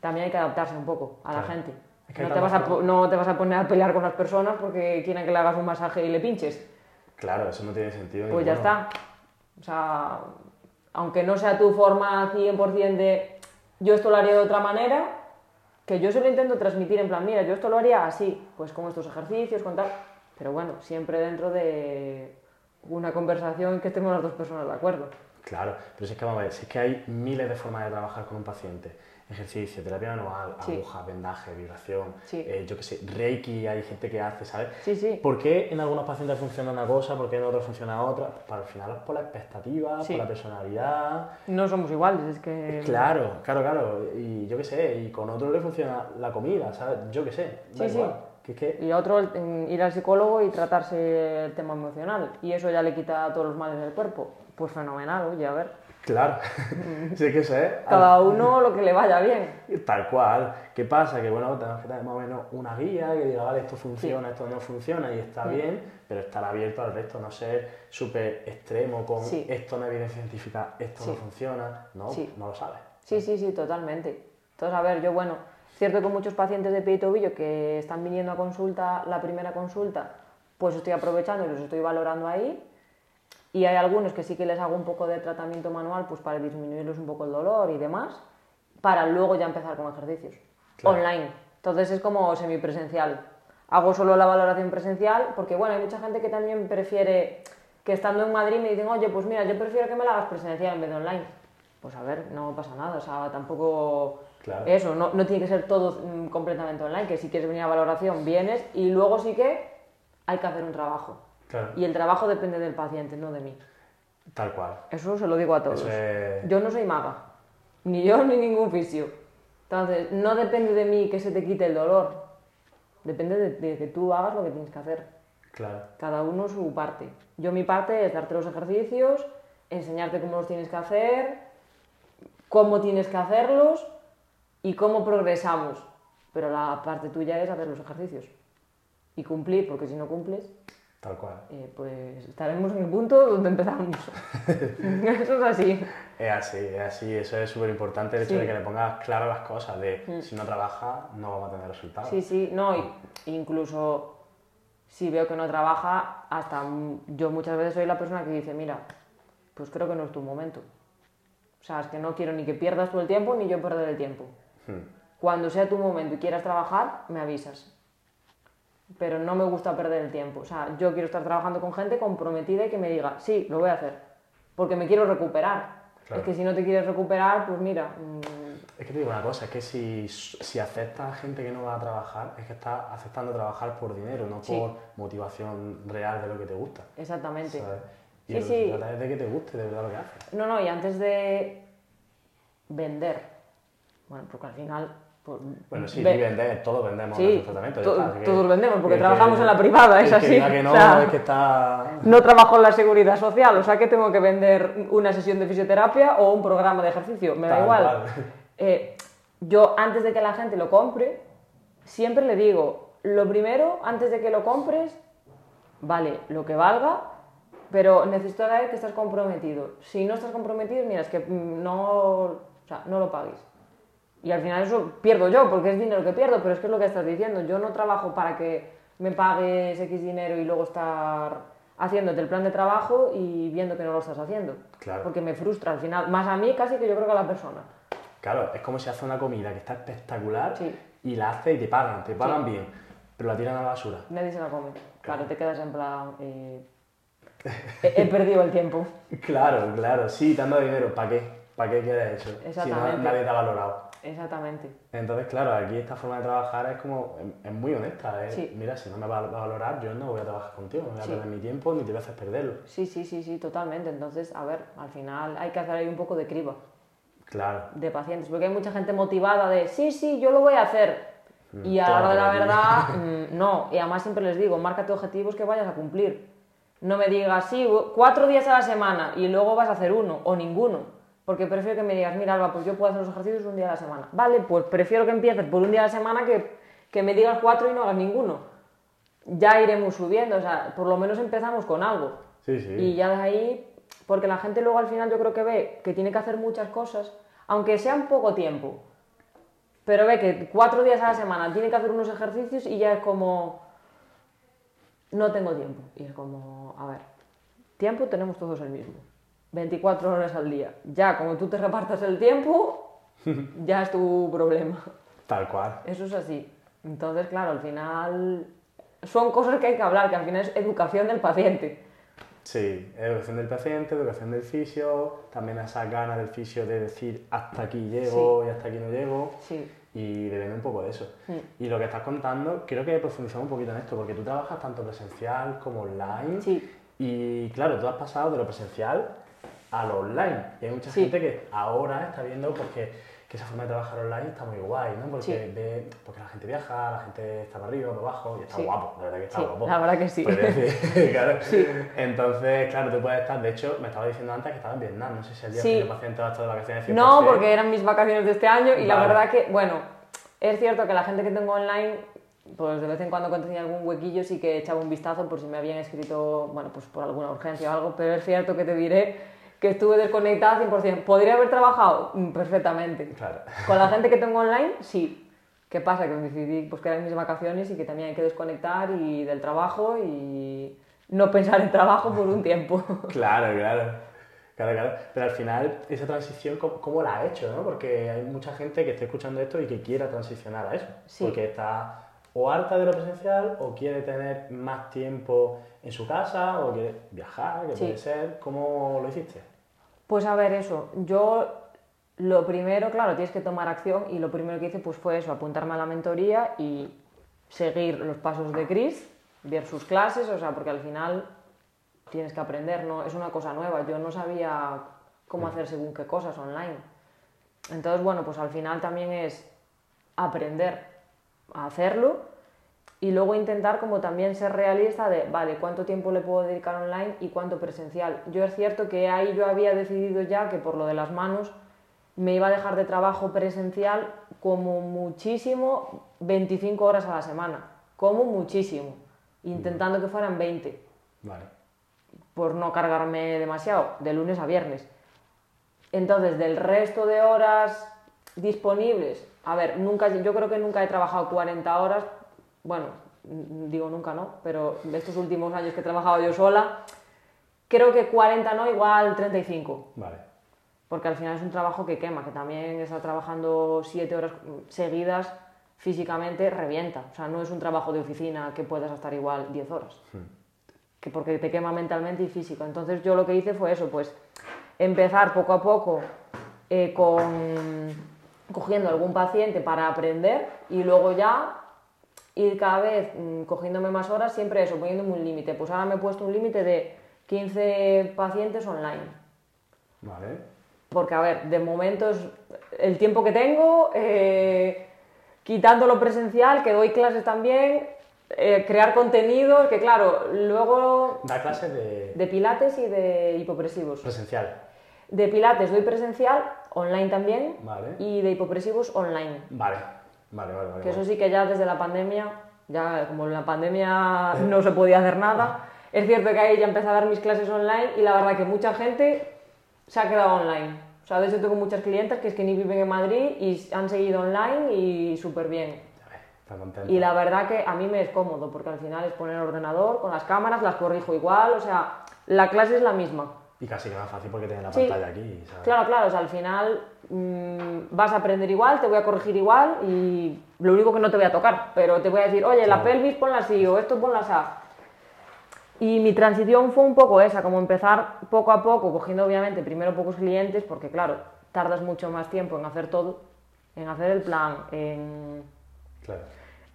también hay que adaptarse un poco a la Claro. gente. Es que no, te vas a, no te vas a poner a pelear con las personas porque quieren que le hagas un masaje y le pinches. Claro, eso no tiene sentido. Pues ya ninguno. está. O sea, aunque no sea tu forma 100% de yo esto lo haría de otra manera, que yo se lo intento transmitir en plan, mira, yo esto lo haría así, pues con estos ejercicios, con tal. Pero bueno, siempre dentro de una conversación que estemos las dos personas de acuerdo. Claro, pero si es que vamos a ver, si es que hay miles de formas de trabajar con un paciente. Ejercicio, terapia manual, Sí. aguja, vendaje, vibración, Sí. eh, yo qué sé, reiki, hay gente que hace, ¿sabes? Sí, sí. ¿Por qué en algunos pacientes funciona una cosa, por qué en otros funciona otra? Pues para al final es por la expectativa, Sí. por la personalidad. No somos iguales, es que... Claro, claro, claro. Y yo qué sé, y con otro le funciona la comida, ¿sabes? Yo qué sé. da Sí, sí. igual. Que es que Y otro, el- en ir al psicólogo y tratarse el tema emocional. Y eso ya le quita todos los males del cuerpo. Pues fenomenal, oye, a ver. Claro, sí que sé. Cada uno lo que le vaya bien. Tal cual. ¿Qué pasa? Que bueno, tenemos que tener más o menos una guía que diga, vale, esto funciona, esto no funciona y está Mm. bien, pero estar abierto al resto, no ser súper extremo con Sí. esto no hay evidencia científica, esto no funciona, no, Sí. no lo sabes. Sí, sí, sí, totalmente. Entonces, a ver, yo, bueno, cierto que muchos pacientes de pie y tobillo que están viniendo a consulta, la primera consulta, pues estoy aprovechando y los estoy valorando ahí. Y hay algunos que sí que les hago un poco de tratamiento manual, pues para disminuirles un poco el dolor y demás, para luego ya empezar con ejercicios. Claro. Online. Entonces es como semipresencial. Hago solo la valoración presencial porque, bueno, hay mucha gente que también prefiere que estando en Madrid me dicen, oye, pues mira, yo prefiero que me la hagas presencial en vez de online. Pues a ver, no pasa nada, o sea, tampoco Claro. eso, no, no tiene que ser todo mm, completamente online, que si quieres venir a valoración vienes y luego sí que hay que hacer un trabajo. Claro. Y el trabajo depende del paciente, no de mí. Tal cual. Eso se lo digo a todos. Es... Yo no soy maga, ni yo ni ningún fisio. Entonces, no depende de mí que se te quite el dolor, depende de, de que tú hagas lo que tienes que hacer. Claro. Cada uno su parte. Yo mi parte es darte los ejercicios, enseñarte cómo los tienes que hacer, cómo tienes que hacerlos y cómo progresamos. Pero la parte tuya es hacer los ejercicios y cumplir, porque si no cumples, Tal cual. eh, pues estaremos en el punto donde empezamos. Eso es así. Es así, es así. Eso es súper importante, el hecho Sí. Mm. de que le pongas claras las cosas, de si no trabaja, no vamos a tener resultados. Sí, sí, no, incluso si veo que no trabaja, hasta yo muchas veces soy la persona que dice, mira, pues creo que no es tu momento. O sea, es que no quiero ni que pierdas tú el tiempo ni yo perder el tiempo. Hmm. Cuando sea tu momento y quieras trabajar, me avisas. Pero no me gusta perder el tiempo. O sea, yo quiero estar trabajando con gente comprometida y que me diga, sí, lo voy a hacer. Porque me quiero recuperar. Claro. Es que si no te quieres recuperar, pues mira, mm, Es que te digo una cosa, es que si, si aceptas a gente que no va a trabajar, es que estás aceptando trabajar por dinero, no Sí. por motivación real de lo que te gusta. exactamente. ¿sabes? Y Sí, lo que sí. trata es de que te guste de verdad lo que haces. No, no, y antes de vender, bueno, porque al final... pues, Bueno, sí, ve- vender, todos vendemos Sí, tratamientos. ya to- está, así que- todos vendemos, porque que- trabajamos en la privada, es que así, que no, o sea- es que está... No trabajo en la seguridad social, o sea que tengo que vender una sesión de fisioterapia o un programa de ejercicio, me da igual. Eh, yo antes de que la gente lo compre, siempre le digo, lo primero, antes de que lo compres, vale, lo que valga, pero necesito saber que estás comprometido. Si no estás comprometido, mira, es que mm, no, o sea, no lo pagues. Y al final eso pierdo yo, porque es dinero que pierdo, pero es que es lo que estás diciendo. Yo no trabajo para que me pagues X dinero y luego estar haciéndote el plan de trabajo y viendo que no lo estás haciendo. Claro. Porque me frustra al final, más a mí casi que yo creo que a la persona. Claro, es como si hace una comida que está espectacular Sí. y la hace y te pagan, te pagan bien, pero la tiran a la basura. Nadie se la come. Claro, te quedas en plan... eh, he, he perdido el tiempo. Claro, claro, sí, dado dinero, ¿para qué? ¿Para qué quieres eso? Si no, nadie te ha valorado. Exactamente. Entonces, claro, aquí esta forma de trabajar es como, es, muy honesta. es, Sí. Mira, si no me va a valorar, yo no voy a trabajar contigo, no voy a Sí. perder mi tiempo ni te voy a hacer perderlo. Sí, sí, sí, sí, totalmente. Entonces, a ver, al final hay que hacer ahí un poco de criba Claro, de pacientes, porque hay mucha gente motivada de, sí, sí, yo lo voy a hacer. Y a la hora de la verdad, mm, no. Y además siempre les digo, márcate objetivos que vayas a cumplir. No me digas, sí, cuatro días a la semana y luego vas a hacer uno o ninguno. Porque prefiero que me digas, mira, Alba, pues yo puedo hacer los ejercicios un día a la semana. Vale, pues prefiero que empieces por un día a la semana que, que me digas cuatro y no hagas ninguno. Ya iremos subiendo, o sea, por lo menos empezamos con algo. sí, sí. Y ya de ahí, porque la gente luego al final yo creo que ve que tiene que hacer muchas cosas, aunque sea en poco tiempo. Pero ve que cuatro días a la semana tiene que hacer unos ejercicios y ya es como, no tengo tiempo. Y es como, a ver, tiempo tenemos todos el mismo. 24 horas al día. Ya, como tú te repartas el tiempo, ya es tu problema. Tal cual. Eso es así. Entonces, claro, al final son cosas que hay que hablar, que al final es educación del paciente. Sí, educación del paciente, educación del fisio, también esa ganas del fisio de decir hasta aquí llego y hasta aquí no llego. Sí. Y depende un poco de eso. Mm. Y lo que estás contando, quiero que profundizamos un poquito en esto, porque tú trabajas tanto presencial como online. Sí. Y claro, tú has pasado de lo presencial a lo online. Y hay mucha Sí. gente que ahora está viendo porque, que esa forma de trabajar online está muy guay, ¿no? Porque, Sí. ve, porque la gente viaja, la gente está para arriba, para abajo, y está Sí. guapo, la verdad que está guapo. la verdad que sí. Puedes decir, claro. Entonces, claro, tú puedes estar, de hecho, me estaba diciendo antes que estaba en Vietnam, no sé si el día que el paciente de vacaciones 100%. No, porque eran mis vacaciones de este año y la verdad que, bueno, es cierto que la gente que tengo online, pues de vez en cuando cuando tenía algún huequillo sí que echaba un vistazo por si me habían escrito, bueno, pues por alguna urgencia o algo, pero es cierto que te diré que estuve desconectada 100%. ¿Podría haber trabajado? Mm, Perfectamente. Claro. Con la gente que tengo online, sí. ¿Qué pasa? Que decidí pues, que eran mis vacaciones y que también hay que desconectar y del trabajo y no pensar en trabajo por un tiempo. Claro, claro. Claro, claro. Pero al final, esa transición, ¿cómo, cómo la ha hecho? ¿no? Porque hay mucha gente que esté escuchando esto y que quiera transicionar a eso. Sí. Porque está o harta de lo presencial o quiere tener más tiempo en su casa o quiere viajar, que Sí. puede ser. ¿Cómo lo hiciste? Pues a ver, eso. Yo lo primero, claro, tienes que tomar acción y lo primero que hice pues fue eso, apuntarme a la mentoría y seguir los pasos de Chris, ver sus clases, o sea, porque al final tienes que aprender, no es una cosa nueva. Yo no sabía cómo hacer según qué cosas online. Entonces, bueno, pues al final también es aprender a hacerlo y luego intentar como también ser realista de, vale, cuánto tiempo le puedo dedicar online y cuánto presencial. Yo es cierto que ahí yo había decidido ya que por lo de las manos me iba a dejar de trabajo presencial como muchísimo 25 horas a la semana, como muchísimo, intentando que fueran 20 Vale. por no cargarme demasiado, de lunes a viernes. Entonces, del resto de horas disponibles, a ver, nunca, yo creo que nunca he trabajado 40 horas, bueno, digo nunca no, pero estos últimos años que he trabajado yo sola, creo que 40 no, igual 35, Vale. porque al final es un trabajo que quema, que también estar trabajando 7 horas seguidas físicamente revienta, o sea, no es un trabajo de oficina que puedas estar igual 10 horas que porque te quema mentalmente y físico. Entonces yo lo que hice fue eso, pues empezar poco a poco eh, con cogiendo algún paciente para aprender y luego ya ir cada vez mm, cogiéndome más horas, siempre eso, poniéndome un límite. Pues ahora me he puesto un límite de 15 pacientes online. Vale. Porque, a ver, de momento es el tiempo que tengo, eh, quitando lo presencial, que doy clases también, eh, crear contenido, que claro, luego Da clases de de pilates y de hipopresivos. presencial. De pilates doy presencial, online también, Vale. y de hipopresivos online. Vale. Vale, vale, vale. Que eso sí que ya desde la pandemia, ya como en la pandemia no se podía hacer nada, es cierto que ahí ya empecé a dar mis clases online y la verdad que mucha gente se ha quedado online. O sea, de hecho tengo muchas clientes que es que ni viven en Madrid y han seguido online y súper bien. Y la verdad que a mí me es cómodo porque al final es poner el ordenador con las cámaras, las corrijo igual, o sea, la clase es la misma. Y casi que más fácil porque tienes la Sí. pantalla aquí, ¿sabes? Claro, claro, o sea, al final mm, vas a aprender igual, te voy a corregir igual y lo único que no te voy a tocar, pero te voy a decir, oye, la pelvis ponla así o esto ponla así. Y mi transición fue un poco esa, como empezar poco a poco, cogiendo obviamente primero pocos clientes, porque claro, tardas mucho más tiempo en hacer todo, en hacer el plan, en, Claro.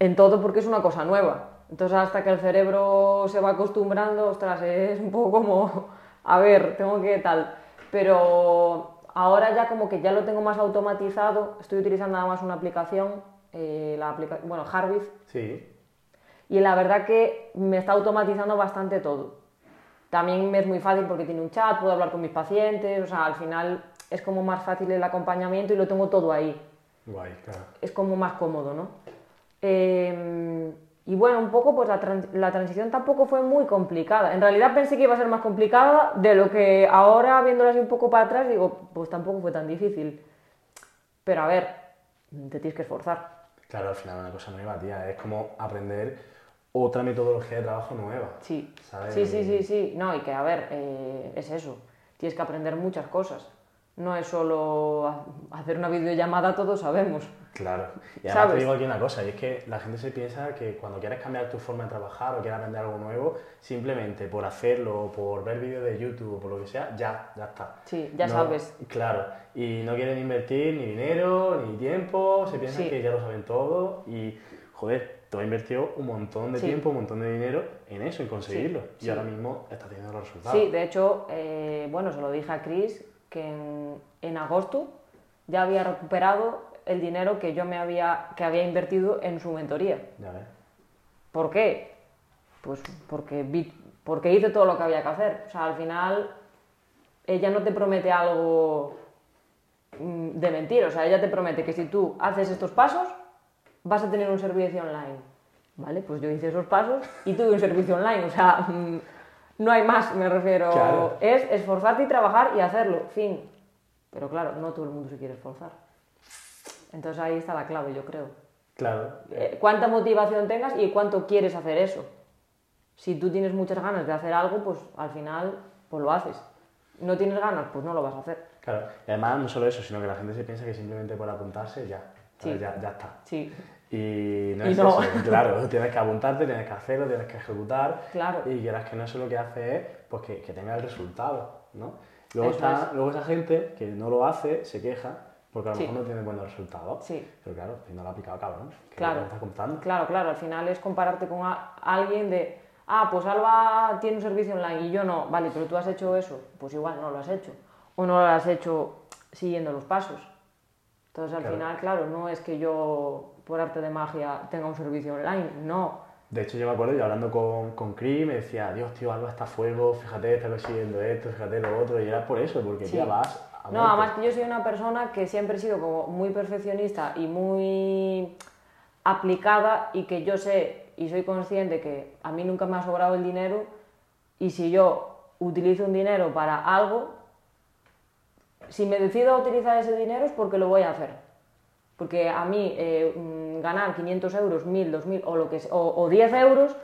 en todo porque es una cosa nueva. Entonces hasta que el cerebro se va acostumbrando, ostras, es un poco como, a ver, tengo que tal. Pero ahora ya como que ya lo tengo más automatizado, estoy utilizando nada más una aplicación, eh, la aplica bueno, Harvith, Sí. y la verdad que me está automatizando bastante todo. También me es muy fácil porque tiene un chat, puedo hablar con mis pacientes, o sea, al final es como más fácil el acompañamiento y lo tengo todo ahí Guay, claro. es como más cómodo, ¿no? Eh, y bueno, un poco pues la, tran- la transición tampoco fue muy complicada. En realidad pensé que iba a ser más complicada de lo que ahora, viéndola así un poco para atrás, digo, pues tampoco fue tan difícil. Pero a ver, te tienes que esforzar. Claro, al final una cosa nueva, tía. Es como aprender otra metodología de trabajo nueva. Sí, ¿Sabes? sí, sí, sí, sí. No, y que a ver, eh, es eso. Tienes que aprender muchas cosas. No es solo ha- hacer una videollamada, todos sabemos. Claro. Y además te digo aquí una cosa, y es que la gente se piensa que cuando quieres cambiar tu forma de trabajar o quieres aprender algo nuevo, simplemente por hacerlo o por ver vídeos de YouTube o por lo que sea, ya, ya está. Sí, ya No- sabes. Claro. Y no quieren invertir ni dinero, ni tiempo, se piensan Sí. que ya lo saben todo y, joder, tú has invertido un montón de Sí. tiempo, un montón de dinero en eso, en conseguirlo. Y ahora mismo estás teniendo los resultados. Sí, de hecho, eh, bueno, se lo dije a Chris que en, en agosto ya había recuperado el dinero que yo me había, que había invertido en su mentoría. Ya ves. ¿Por qué? Pues porque, vi, porque hice todo lo que había que hacer. O sea, al final ella no te promete algo mm, de mentira. O sea, ella te promete que si tú haces estos pasos, vas a tener un servicio online. ¿Vale? Pues yo hice esos pasos y tuve un servicio online. O sea, mm, no hay más, me refiero. Claro. Es esforzarte y trabajar y hacerlo. Fin. Pero claro, no todo el mundo se quiere esforzar. Entonces ahí está la clave, yo creo. Claro. Eh, cuánta motivación tengas y cuánto quieres hacer eso. Si tú tienes muchas ganas de hacer algo, pues al final pues lo haces. No tienes ganas, pues no lo vas a hacer. Claro, y además no solo eso, sino que la gente se piensa que simplemente por apuntarse ya. ¿Sabes? Ya, ya está. Sí, Y no Y es no. eso, claro, tienes que apuntarte, tienes que hacerlo, tienes que ejecutar. Claro. Y quieras que no eso lo que hace es pues, que, que tenga el resultado, ¿no? Luego, está, es. luego esa gente que no lo hace se queja porque a lo Sí. mejor no tiene buenos resultados. Sí. Pero claro, si no lo ha picado cabrón, Claro. estás contando. claro, claro. Al final es compararte con alguien de, ah, pues Alba tiene un servicio online y yo no. Vale, pero tú has hecho eso. Pues igual no lo has hecho. O no lo has hecho siguiendo los pasos. Entonces al Claro. final, claro, no es que yo por arte de magia tenga un servicio online. No. De hecho, yo me acuerdo, yo hablando con, con Chris, me decía, Dios, tío, Alba está a fuego, fíjate, está consiguiendo esto, fíjate lo otro, y era por eso, porque Sí. ya vas a No, además que yo soy una persona que siempre he sido como muy perfeccionista y muy aplicada y que yo sé y soy consciente que a mí nunca me ha sobrado el dinero y si yo utilizo un dinero para algo, si me decido a utilizar ese dinero es porque lo voy a hacer. Porque a mí eh, mm, ganar 500 euros, 1000, 2000 o, lo que, o, o 10 euros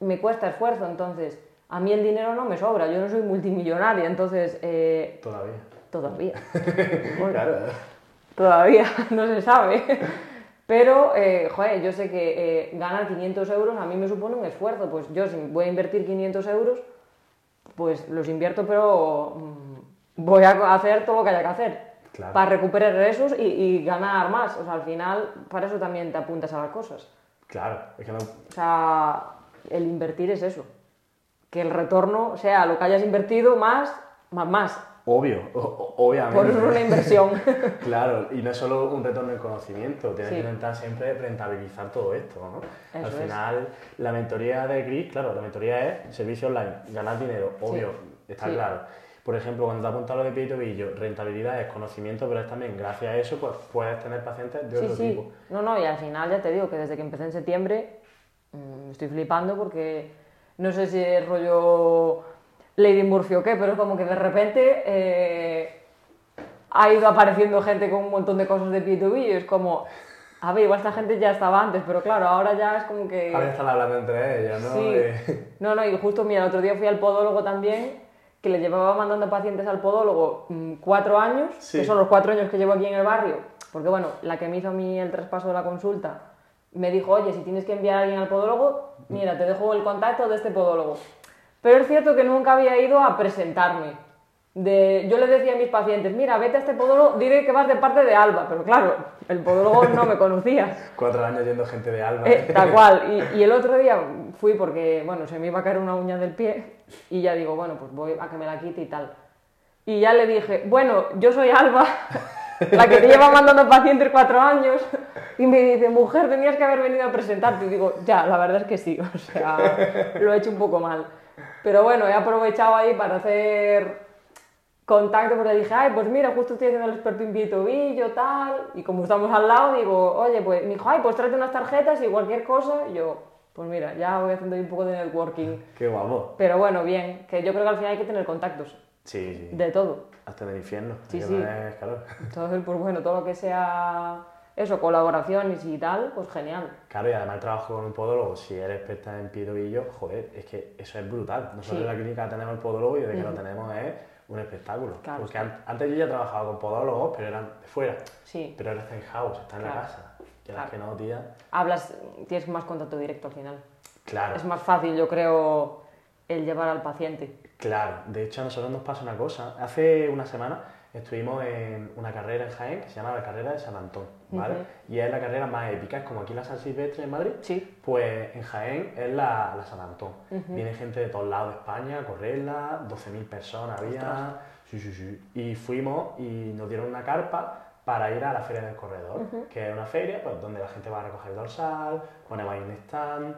me cuesta esfuerzo. Entonces, a mí el dinero no me sobra. Yo no soy multimillonaria. Entonces, eh, Todavía. Todavía. Bueno, Claro. Todavía no se sabe. Pero, eh, joder, yo sé que eh, ganar 500 euros a mí me supone un esfuerzo. Pues yo, si voy a invertir 500 euros, pues los invierto, pero mm, voy a hacer todo lo que haya que hacer. Claro. Para recuperar esos y, y ganar más. O sea, al final, para eso también te apuntas a las cosas. Claro, es que no, O sea, el invertir es eso. Que el retorno sea lo que hayas invertido más, más, más. Obvio, o- obviamente. Por eso es una inversión. Claro, y no es solo un retorno en conocimiento, tienes Sí. que intentar siempre rentabilizar todo esto, ¿no? Al Eso es. final, la mentoría de Gris, claro, la mentoría es servicio online, ganar dinero, obvio, está Sí. claro. Por ejemplo, cuando te apuntas lo de pie y tobillo, rentabilidad es conocimiento, pero es también, gracias a eso, pues puedes tener pacientes de Sí, otro sí. tipo. No, no, y al final ya te digo que desde que empecé en septiembre mm, me estoy flipando porque no sé si es rollo Lady Murphy o qué, pero es como que de repente eh, ha ido apareciendo gente con un montón de cosas de pie y tobillo. Es como, a ver, igual esta gente ya estaba antes, pero claro, ahora ya es como que... Ahora están hablando entre ellas, ¿no? Sí. De- No, no, y justo, mira, el otro día fui al podólogo también, que le llevaba mandando pacientes al podólogo mm, cuatro años, Sí. que son los cuatro años que llevo aquí en el barrio, porque bueno, la que me hizo a mí el traspaso de la consulta, me dijo, oye, si tienes que enviar a alguien al podólogo, mira, te dejo el contacto de este podólogo. Pero es cierto que nunca había ido a presentarme. De, yo le decía a mis pacientes, mira, vete a este podólogo, diré que vas de parte de Alba, pero claro, el podólogo no me conocía. Cuatro años yendo gente de Alba. Eh, tal cual. Y, y el otro día fui porque, bueno, se me iba a caer una uña del pie y ya digo, bueno, pues voy a que me la quite y tal. Y ya le dije, bueno, yo soy Alba, la que te lleva mandando pacientes cuatro años. Y me dice, mujer, tenías que haber venido a presentarte. Y digo, ya, la verdad es que sí, o sea, lo he hecho un poco mal. Pero bueno, he aprovechado ahí para hacer contacto porque dije, ay, pues mira, justo estoy haciendo el experto en pie tobillo, tal, y como estamos al lado, digo, oye, pues, me dijo, ay, pues tráete unas tarjetas y cualquier cosa, y yo, pues mira, ya voy haciendo un poco de networking. Qué guapo. Pero bueno, bien, que yo creo que al final hay que tener contactos, Sí, sí. de todo. Hasta en el infierno. Sí, sí. calor. Entonces, pues bueno, todo lo que sea eso, colaboraciones y tal, pues genial. Claro, y además el trabajo con un podólogo, si eres experta en pie tobillo, joder, es que eso es brutal. Nosotros Sí. en la clínica tenemos el podólogo y desde que lo tenemos es un espectáculo. Claro, Porque antes yo ya trabajaba con podólogos, pero eran de fuera. Sí, Pero ahora está en house, está en la casa. Que las Claro. que no, tía. hablas, tienes más contacto directo al final. Claro, Es más fácil, yo creo, el llevar al paciente. claro. De hecho, a nosotros nos pasa una cosa. Hace una semana estuvimos en una carrera en Jaén que se llama la carrera de San Antón, ¿vale? Y es la carrera más épica, es como aquí la San Silvestre en Madrid. Sí. Pues en Jaén es la, la San Antón. Viene gente de todos lados de España a correrla, 12.000 personas había. Sí, sí, sí. Y fuimos y nos dieron una carpa para ir a la Feria del Corredor, que es una feria pues, donde la gente va a recoger dorsal, ponemos ahí un stand.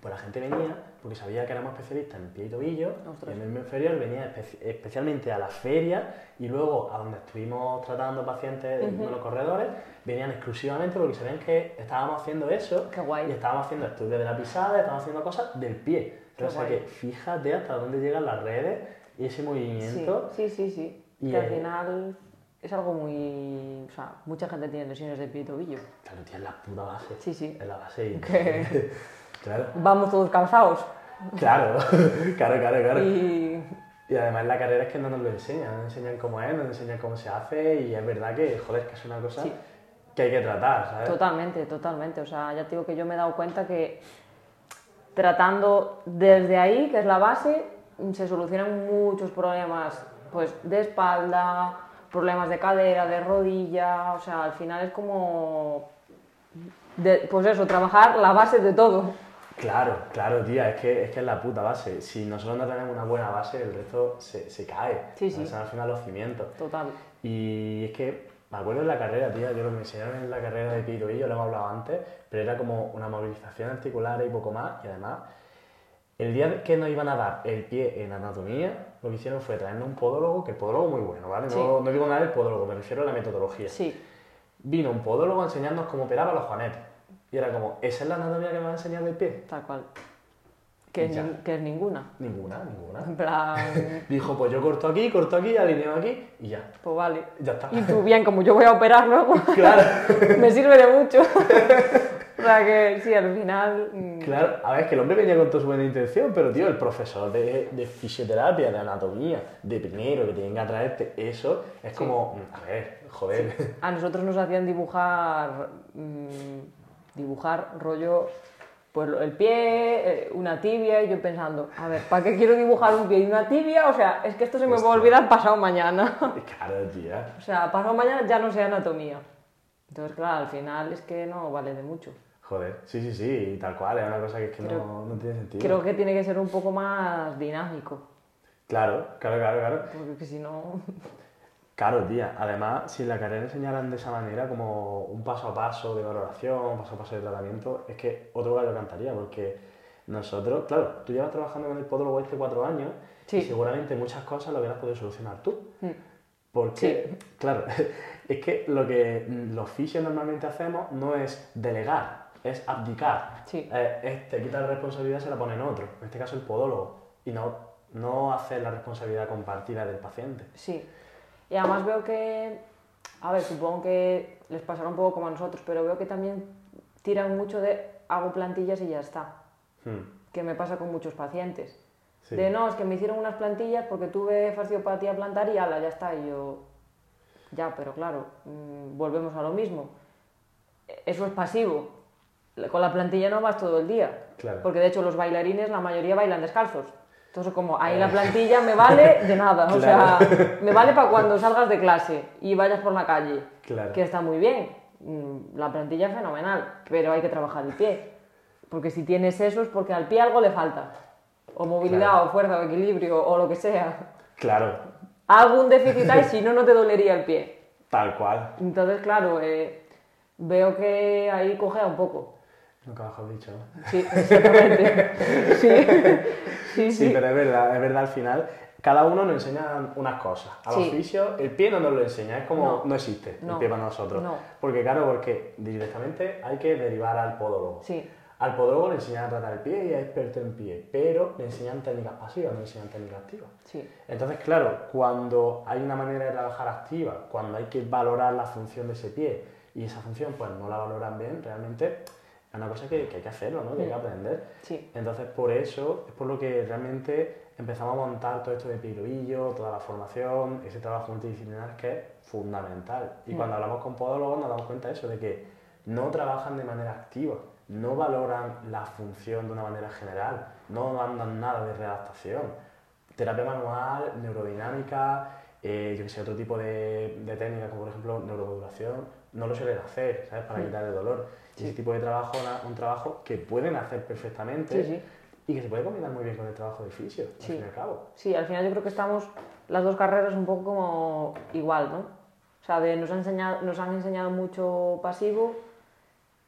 Pues la gente venía porque sabía que éramos especialistas en pie y tobillo. Ostras. Y el mismo inferior venía espe- especialmente a la feria y luego a donde estuvimos tratando pacientes de los corredores, venían exclusivamente porque sabían que estábamos haciendo eso Qué guay. y estábamos haciendo estudios de la pisada, estábamos haciendo cosas del pie. Qué o sea que fíjate hasta dónde llegan las redes y ese movimiento. Sí, sí, sí. sí. Y que al final es algo muy... O sea, mucha gente tiene lesiones de pie y tobillo. Claro, tía, es la puta base. Sí, sí. Es la base y... Claro, Vamos todos calzados. claro, claro, claro, claro. Y... Y además la carrera es que no nos lo enseñan, no nos enseñan cómo es, no nos enseñan cómo se hace y es verdad que, joder, que es una cosa Sí. que que hay que tratar, ¿sabes? Totalmente, totalmente. O sea, ya te digo que yo me he dado cuenta que tratando desde ahí, que es la base, se solucionan muchos problemas pues, de espalda, problemas de cadera, de rodilla, o sea, al final es como, de- pues eso, trabajar la base de todo. Claro, claro, tía, es que, es que es la puta base. Si nosotros no tenemos una buena base, el resto se, se cae. Sí, sí. Son al final los cimientos. Total. Y es que me acuerdo en la carrera, tía, yo lo que me enseñaron en la carrera de pie y tobillo, lo hemos hablado antes, pero era como una movilización articular y poco más. Y además, el día que nos iban a dar el pie en anatomía, lo que hicieron fue traernos un podólogo, que el podólogo muy bueno, ¿vale? No, Sí. no digo nada del podólogo, me refiero a la metodología. Sí, Vino un podólogo a enseñarnos cómo operaba los juanetes. Y era como, ¿esa es la anatomía que me va a enseñar del pie? tal cual. Que es, que es ninguna. Ninguna, ninguna. En plan, Dijo, pues yo corto aquí, corto aquí, alineo aquí y ya. pues vale. Ya está. Y tú, bien, como yo voy a operar luego, Claro. me sirve de mucho. o sea que sí, al final. mm, Claro, a ver, es que el hombre venía con toda su buena intención, pero tío, el profesor de, de fisioterapia, de anatomía, de primero, que tienen que traerte eso, es como, mm, a ver, joder. A nosotros nos hacían dibujar, mm, dibujar rollo, pues el pie, eh, una tibia, y yo pensando, a ver, ¿para qué quiero dibujar un pie y una tibia? O sea, es que esto se me va a olvidar pasado mañana. Claro, tía. o sea, pasado mañana ya no sé anatomía. Entonces, claro, al final es que no vale de mucho. Joder, sí, sí, sí, tal cual, es una cosa que es que Creo- no, no tiene sentido. Creo que tiene que ser un poco más dinámico, Claro, claro, claro, claro. porque si no... Claro, tía. Además, si en la carrera enseñaran de esa manera, como un paso a paso de valoración, un paso a paso de tratamiento, es que otro gallo cantaría, porque nosotros, claro, tú llevas trabajando con el podólogo este cuatro años Sí. y seguramente muchas cosas lo hubieras podido solucionar tú. Mm. Porque, claro, es que lo que los fisios normalmente hacemos no es delegar, es abdicar. Sí. Eh, es- te quita la responsabilidad y se la pone en otro, en este caso el podólogo, y no, no hacer la responsabilidad compartida del paciente. Sí. Y además veo que, a ver, supongo que les pasará un poco como a nosotros, pero veo que también tiran mucho de hago plantillas y ya está, Hmm, que me pasa con muchos pacientes. sí. De no, es que me hicieron unas plantillas porque tuve fasciopatía plantar y ala, ya está. Y yo, ya, pero claro, mm, volvemos a lo mismo. Eso es pasivo. Con la plantilla no vas todo el día. Claro. Porque de hecho los bailarines, la mayoría bailan descalzos. Entonces, como ahí la plantilla me vale de nada. O sea, me vale para cuando salgas de clase y vayas por la calle. Claro. Que está muy bien. Mm, La plantilla es fenomenal, pero hay que trabajar el pie. Porque si tienes eso es porque al pie algo le falta. O movilidad, Claro. o fuerza, o equilibrio, o lo que sea. Claro, Algún déficit hay, si no, no te dolería el pie. tal cual. Entonces, claro, eh, veo que ahí cogea un poco. Nunca mejor dicho, ¿no? Sí, exactamente. Sí, sí, pero es verdad, es verdad al final. Cada uno nos enseña unas cosas. A los Sí. fisios, el pie no nos lo enseña, es como No. no, existe el pie para nosotros. No. Porque, claro, porque directamente hay que derivar al podólogo. Sí, Al podólogo le enseñan a tratar el pie y es experto en pie, pero le enseñan técnicas pasivas, no le enseñan técnicas activas. sí. Entonces, claro, cuando hay una manera de trabajar activa, cuando hay que valorar la función de ese pie y esa función pues no la valoran bien, realmente es una cosa que, que hay que hacerlo, ¿no? que hay que aprender. Sí. Entonces, por eso es por lo que realmente empezamos a montar todo esto de tobillo, toda la formación, ese trabajo multidisciplinar que es fundamental. Y Mm. cuando hablamos con podólogos nos damos cuenta de eso, de que no trabajan de manera activa, no valoran la función de una manera general, no mandan nada de readaptación. Terapia manual, neurodinámica, eh, yo que sé, otro tipo de, de técnicas como por ejemplo neuromodulación, no lo suelen hacer, ¿sabes? Para Mm. quitar el dolor. Sí. ese tipo de trabajo un trabajo que pueden hacer perfectamente Sí, y que se puede combinar muy bien con el trabajo de fisio, al fin y al cabo. Sí, al final yo creo que estamos las dos carreras un poco como igual, ¿no? O sea, de, nos, han enseñado, nos han enseñado mucho pasivo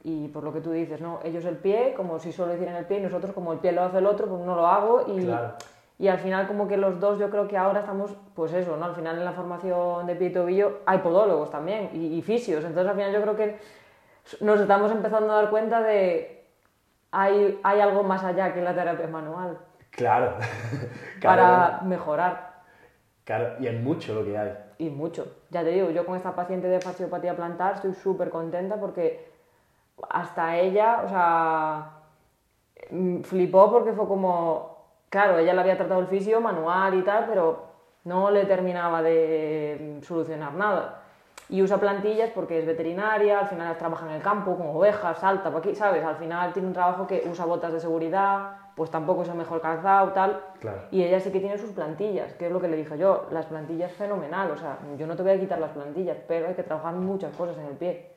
y por lo que tú dices, ¿no? Ellos el pie, como si solo hicieran el pie, y nosotros como el pie lo hace el otro, pues no lo hago y, Claro. y al final como que los dos yo creo que ahora estamos, pues eso, ¿no? Al final en la formación de pie y tobillo hay podólogos también y, y fisios, entonces al final yo creo que nos estamos empezando a dar cuenta de hay, hay algo más allá que la terapia manual Claro. para mejorar. Claro, y es mucho lo que hay. Y mucho. Ya te digo, yo con esta paciente de fasciopatía plantar estoy súper contenta porque hasta ella, o sea, mm, flipó porque fue como, claro, ella le había tratado el fisio manual y tal, pero no le terminaba de mm, solucionar nada. Y usa plantillas porque es veterinaria, al final trabaja en el campo con ovejas, salta por aquí, ¿sabes? Al final tiene un trabajo que usa botas de seguridad, pues tampoco es el mejor calzado, tal. Claro. Y ella sí que tiene sus plantillas, que es lo que le dije yo, las plantillas fenomenal, o sea, yo no te voy a quitar las plantillas, pero hay que trabajar muchas cosas en el pie.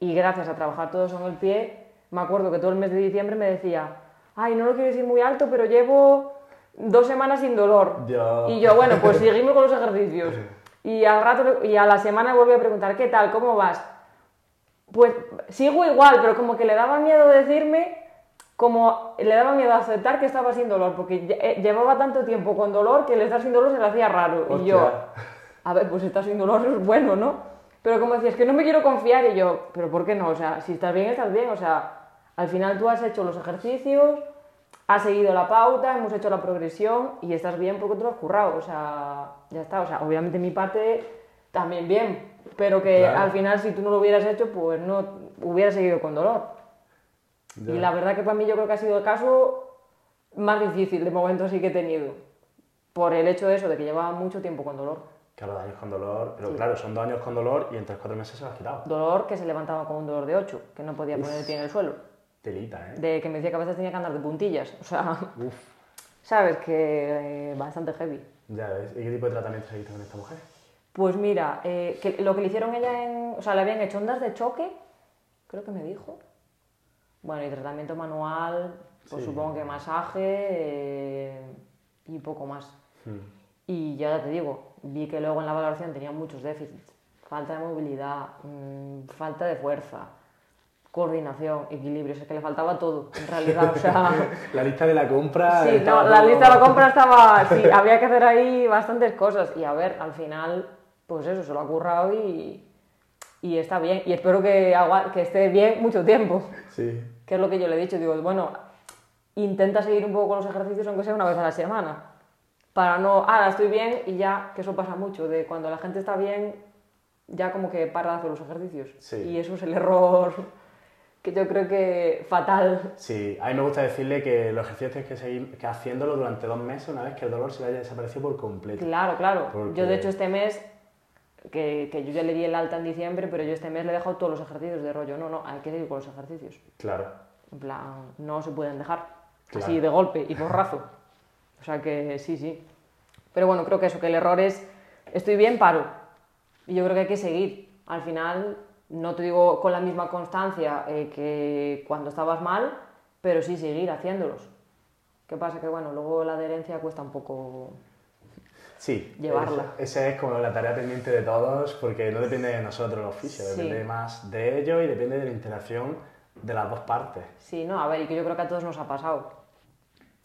Y gracias a trabajar todo eso en el pie, me acuerdo que todo el mes de diciembre me decía, ay, no lo quiero decir muy alto, pero llevo dos semanas sin dolor. Yo- Y yo, bueno, pues seguimos con los ejercicios. Y al rato, y a la semana volví a preguntar, ¿qué tal? ¿Cómo vas? Pues sigo igual, pero como que le daba miedo decirme, como le daba miedo aceptar que estaba sin dolor, porque eh, llevaba tanto tiempo con dolor que el estar sin dolor se le hacía raro. Y yo, Hostia. a ver, pues estar sin dolor es bueno, ¿no? Pero como decías, que no me quiero confiar, y yo, ¿pero por qué no? O sea, si estás bien, estás bien. O sea, al final tú has hecho los ejercicios, has seguido la pauta, hemos hecho la progresión y estás bien porque te lo has currado. O sea, ya está. O sea, obviamente mi parte también bien, pero que Claro. al final si tú no lo hubieras hecho, pues no hubieras seguido con dolor. Ya. Y la verdad que para mí yo creo que ha sido el caso más difícil de momento así que he tenido. Por el hecho de eso, de que llevaba mucho tiempo con dolor. Claro, dos años con dolor, pero claro, son dos años con dolor y en tres cuatro meses se lo has quitado. Dolor que se levantaba con un dolor de 8, que no podía poner el pie en el suelo. Telita, ¿eh? De que me decía que a veces tenía que andar de puntillas. O sea, Uf, sabes que eh, bastante heavy. Ya ves. ¿Y qué tipo de tratamiento seguiste con esta mujer? Pues mira, eh, que lo que le hicieron ella en. O sea, le habían hecho ondas de choque, creo que me dijo. Bueno, y tratamiento manual, pues Sí. supongo que masaje eh, y poco más. Hmm. Y ya te digo, vi que luego en la valoración tenía muchos déficits. Falta de movilidad, mm, falta de fuerza, coordinación, equilibrio. O sea, que le faltaba todo, en realidad. O sea, La lista de la compra. sí, no, la todo- lista de la compra estaba... Sí, había que hacer ahí bastantes cosas. Y a ver, al final, pues eso, se lo ha currado y, y está bien. Y espero que, que esté bien mucho tiempo. Sí. Que es lo que yo le he dicho. Digo, bueno, intenta seguir un poco con los ejercicios, aunque sea una vez a la semana. Para no, ahora estoy bien y ya, que eso pasa mucho, de cuando la gente está bien, ya como que para de hacer los ejercicios. Sí. Y eso es el error que yo creo que fatal. Sí, a mí me gusta decirle que los ejercicios tienes que seguir que haciéndolo durante dos meses una vez que el dolor se le haya desaparecido por completo. Claro, claro. Porque- Yo de hecho este mes, que, que yo ya le di el alta en diciembre, pero yo este mes le he dejado todos los ejercicios de rollo. No, no, hay que seguir con los ejercicios. Claro. En plan, no se pueden dejar Claro. así de golpe y porrazo. O sea que sí, sí. Pero bueno, creo que eso, que el error es, estoy bien, paro. Y yo creo que hay que seguir. Al final, no te digo con la misma constancia eh, que cuando estabas mal, pero sí seguir haciéndolos. ¿Qué pasa? Que bueno, luego la adherencia cuesta un poco... Sí, Llevarla. es- Esa es como la tarea pendiente de todos porque no depende de nosotros fisios, Sí. depende más de ellos y depende de la interacción de las dos partes. Sí, no, a ver, y que yo creo que a todos nos ha pasado.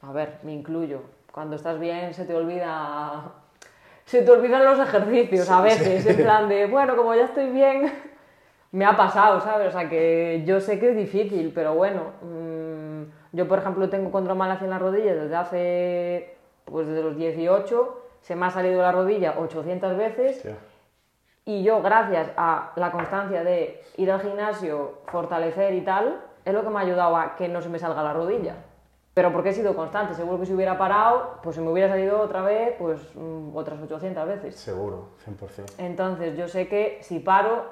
A ver, me incluyo. Cuando estás bien se te olvida... Se te olvidan los ejercicios a veces, en plan de, bueno, como ya estoy bien, me ha pasado, ¿sabes? O sea, que yo sé que es difícil, pero bueno, mm, yo por ejemplo tengo condromalia en la rodilla desde hace, pues desde los 18, se me ha salido la rodilla 800 veces y yo, gracias a la constancia de ir al gimnasio, fortalecer y tal, es lo que me ha ayudado a que no se me salga la rodilla. Pero porque he sido constante, seguro que si hubiera parado, pues se me hubiera salido otra vez, pues mm, otras 800 veces. Seguro, 100%. Entonces yo sé que si paro,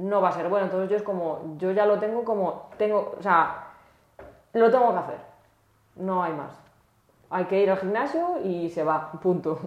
no va a ser bueno. Entonces yo es como, yo ya lo tengo como, tengo, o sea, lo tengo que hacer. No hay más. Hay que ir al gimnasio y se va, punto.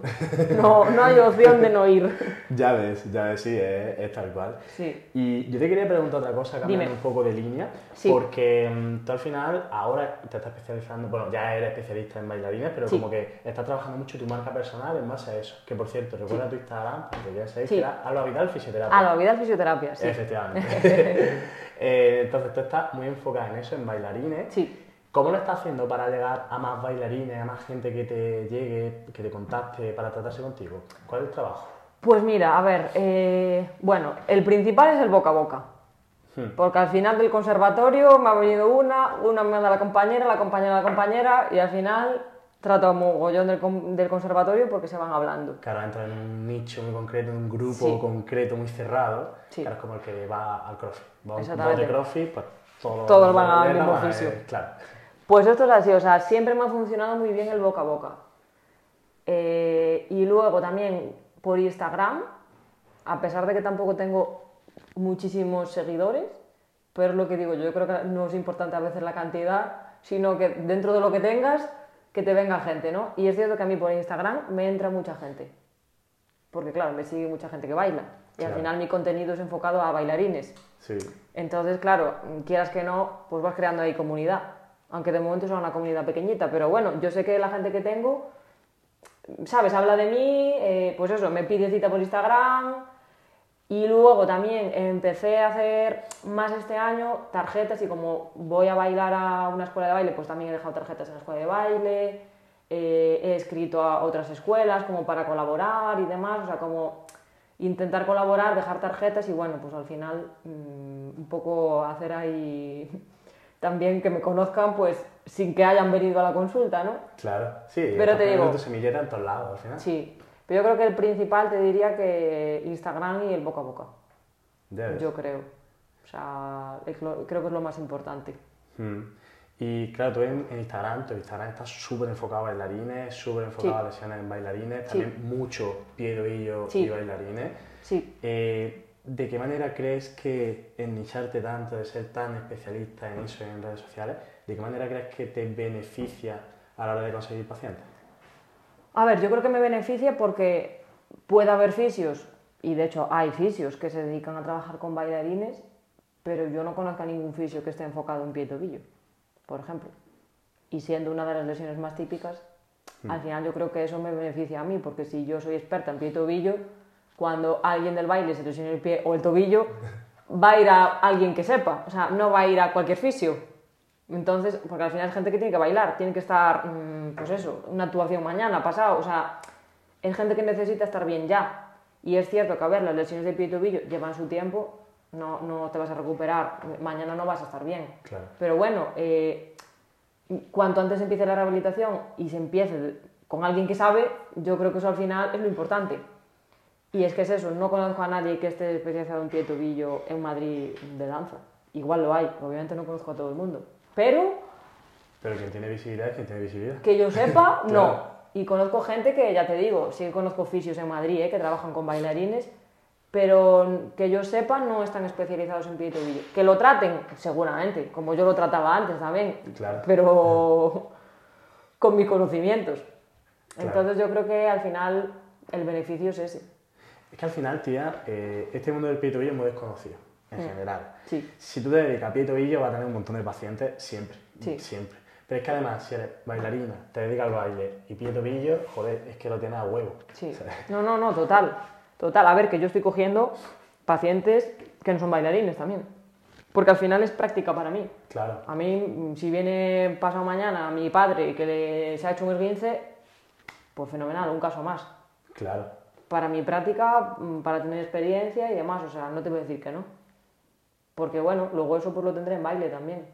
No, no hay opción de no ir. Ya ves, ya ves, sí, es, es tal cual. Sí. Y yo te quería preguntar otra cosa, cambiando Dime. un poco de línea, Sí. porque mm, tú al final ahora te estás especializando, bueno, ya eres especialista en bailarines, pero Sí. como que estás trabajando mucho tu marca personal en base a eso. Que por cierto, recuerda tu Instagram, porque ya sabéis que era Alba Vidal Fisioterapia. A la vida fisioterapia, sí. Efectivamente. Eh, entonces tú estás muy enfocada en eso, en bailarines. Sí. ¿Cómo lo estás haciendo para llegar a más bailarines, a más gente que te llegue, que te contacte para tratarse contigo? ¿Cuál es el trabajo? Pues mira, a ver, eh, bueno, el principal es el boca a boca. Hmm. Porque al final del conservatorio me ha venido una, una me manda la compañera, la compañera la compañera, y al final trato a mogollón del, del conservatorio porque se van hablando. Claro, entra en un nicho muy concreto, en un grupo Sí. concreto, muy cerrado. Sí. Claro, es como el que va al crossfit. Va a un bote crossfit, pues todos, Todos van al mismo eh, Claro. Pues esto es así, o sea, siempre me ha funcionado muy bien el boca a boca. Eh, y luego también por Instagram, a pesar de que tampoco tengo muchísimos seguidores, pero es lo que digo, yo creo que no es importante a veces la cantidad, sino que dentro de lo que tengas, que te venga gente, ¿no? Y es cierto que a mí por Instagram me entra mucha gente, porque claro, me sigue mucha gente que baila, y al final mi contenido es enfocado a bailarines. Sí, Entonces, claro, quieras que no, pues vas creando ahí comunidad. Aunque de momento sea una comunidad pequeñita, pero bueno, yo sé que la gente que tengo, ¿sabes? Habla de mí, eh, pues eso, me pide cita por Instagram. Y luego también empecé a hacer más este año tarjetas y como voy a bailar a una escuela de baile, pues también he dejado tarjetas en la escuela de baile. eh, he escrito a otras escuelas como para colaborar y demás, o sea, como intentar colaborar, dejar tarjetas y bueno, pues al final mm, un poco hacer ahí también que me conozcan pues sin que hayan venido a la consulta, ¿no? claro. Sí, Pero te digo- tu semilleta en todos lados al final. Sí, pero yo creo que el principal te diría que Instagram y el boca a boca, yo creo. O sea, lo- creo que es lo más importante. Mm. Y claro, tú en, en Instagram, tu Instagram está súper enfocado a bailarines, súper enfocado Sí. a lesiones en bailarines, Sí. también mucho pie de Sí. y bailarines. Sí, Eh, ¿De qué manera crees que en nicharte tanto, de ser tan especialista en eso y en redes sociales, de qué manera crees que te beneficia a la hora de conseguir pacientes? A ver, yo creo que me beneficia porque puede haber fisios, y de hecho hay fisios que se dedican a trabajar con bailarines, pero yo no conozco a ningún fisio que esté enfocado en pie y tobillo, por ejemplo. Y siendo una de las lesiones más típicas, al final yo creo que eso me beneficia a mí, porque si yo soy experta en pie y tobillo, cuando alguien del baile se lesione el pie o el tobillo, va a ir a alguien que sepa, o sea, no va a ir a cualquier fisio. Entonces, porque al final es gente que tiene que bailar, tiene que estar, mm, pues eso, una actuación mañana, pasado, o sea, es gente que necesita estar bien ya. Y es cierto que, a ver, las lesiones de pie y tobillo llevan su tiempo, no, no te vas a recuperar, mañana no vas a estar bien. Claro. Pero bueno, eh, cuanto antes empiece la rehabilitación y se empiece con alguien que sabe, yo creo que eso al final es lo importante. Y es que es eso, no conozco a nadie que esté especializado en pie tobillo en Madrid de danza. Igual lo hay, obviamente no conozco a todo el mundo. Pero Pero quien tiene visibilidad es quien tiene visibilidad. que yo sepa, no. Claro. Y conozco gente que, ya te digo, sí conozco fisios en Madrid, ¿eh? que trabajan con bailarines, pero que yo sepa no están especializados en pie y tobillo. Que lo traten, seguramente, como yo lo trataba antes también, Claro. pero con mis conocimientos. Claro. Entonces yo creo que al final el beneficio es ese. Es que al final, tía, eh, este mundo del pie y tobillo es muy desconocido, en Mm. general. Sí. Si tú te dedicas a pie y tobillo, vas a tener un montón de pacientes siempre. Sí. Siempre. Pero es que además, si eres bailarina, te dedicas al baile y pie y tobillo, joder, es que lo tienes a huevo. Sí. ¿sabes? No, no, no, total. Total. A ver, que yo estoy cogiendo pacientes que no son bailarines también. Porque al final es práctica para mí. Claro. A mí, si viene pasado mañana mi padre que le, se ha hecho un esguince, pues fenomenal, un caso más. Claro. Para mi práctica, mm, para tener experiencia y demás, o sea, no te voy a decir que no. Porque bueno, luego eso pues lo tendré en baile también.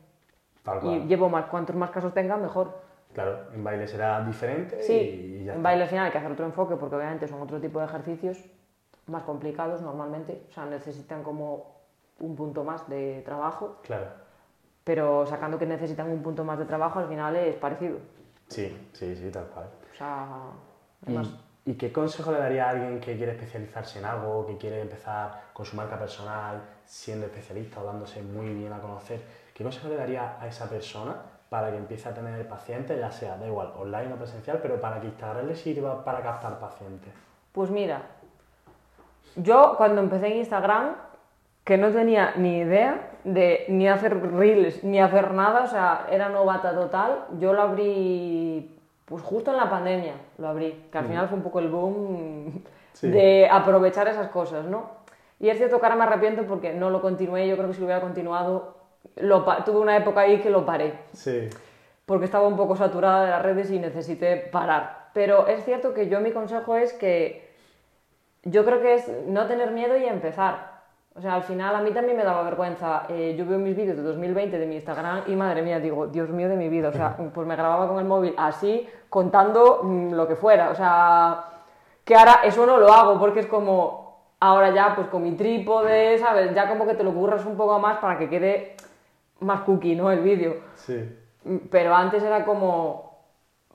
Tal cual. Y llevo más, cuantos más casos tenga, mejor. Claro, en baile será diferente Sí, y ya en está. baile al final hay que hacer otro enfoque porque obviamente son otro tipo de ejercicios más complicados normalmente, o sea, necesitan como un punto más de trabajo, Claro. pero sacando que necesitan un punto más de trabajo, al final es parecido. Sí, sí, sí, tal cual. O sea, ¿Y, además, y qué consejo le daría a alguien que quiere especializarse en algo, que quiere empezar con su marca personal, siendo especialista o dándose muy bien a conocer? ¿Qué consejo le daría a esa persona para que empiece a tener pacientes, ya sea, da igual, online o presencial, pero para que Instagram le sirva para captar pacientes? Pues mira, yo cuando empecé en Instagram, que no tenía ni idea de ni hacer reels ni hacer nada, o sea, era novata total, yo lo abrí pues justo en la pandemia, lo abrí, que al final fue un poco el boom Sí. de aprovechar esas cosas, ¿no? Y es cierto que ahora me arrepiento porque no lo continué, yo creo que si lo hubiera continuado, lo tuve una época ahí que lo paré Sí, porque estaba un poco saturada de las redes y necesité parar. Pero es cierto que yo mi consejo es que yo creo que es no tener miedo y empezar. O sea, al final a mí también me daba vergüenza. Eh, yo veo mis vídeos de 2020 de mi Instagram y madre mía, digo, Dios mío de mi vida. O sea, pues me grababa con el móvil así, contando mm, lo que fuera. O sea, que ahora eso no lo hago porque es como, ahora ya pues con mi trípode, ¿sabes? Ya como que te lo curras un poco más para que quede más cookie, ¿no? El vídeo. sí. Pero antes era como,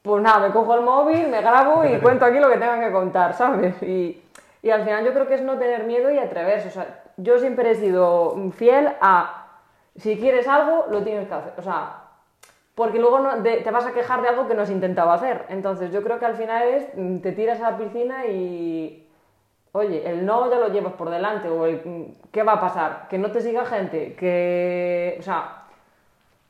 pues nada, me cojo el móvil, me grabo y cuento aquí lo que tengan que contar, ¿sabes? Y, Y al final yo creo que es no tener miedo y atreverse. O sea, yo siempre he sido fiel a, si quieres algo, lo tienes que hacer. O sea, porque luego te vas a quejar de algo que no has intentado hacer. Entonces yo creo que al final es, mm, te tiras a la piscina y, oye, el no ya lo llevas por delante. O el, mm, ¿qué va a pasar? Que no te siga gente, que, o sea,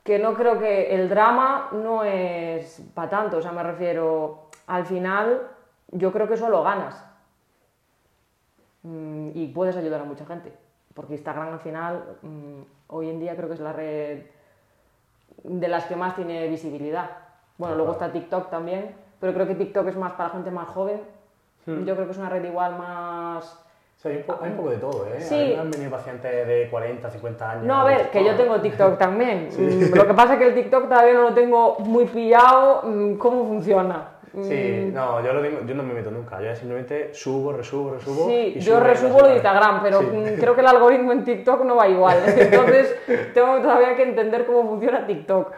que no creo que el drama no es para tanto, o sea, me refiero, al final yo creo que solo ganas Mm, y puedes ayudar a mucha gente, porque Instagram al final, hoy en día creo que es la red de las que más tiene visibilidad. Bueno, luego está TikTok también, pero creo que TikTok es más para gente más joven. Yo creo que es una red igual más... O sea, hay un, po- hay un poco de todo, ¿eh? Sí. Han venido pacientes de 40, 50 años. No, a ver, que yo tengo TikTok también. Mm, Lo que pasa es que el TikTok todavía no lo tengo muy pillado mm, cómo funciona. Sí, no, yo, lo tengo, yo no me meto nunca. Yo simplemente subo, resubo, resubo. Sí, y yo subo resubo lo de. Instagram, pero Sí. mm, creo que el algoritmo en TikTok no va igual. Entonces, tengo todavía que entender cómo funciona TikTok.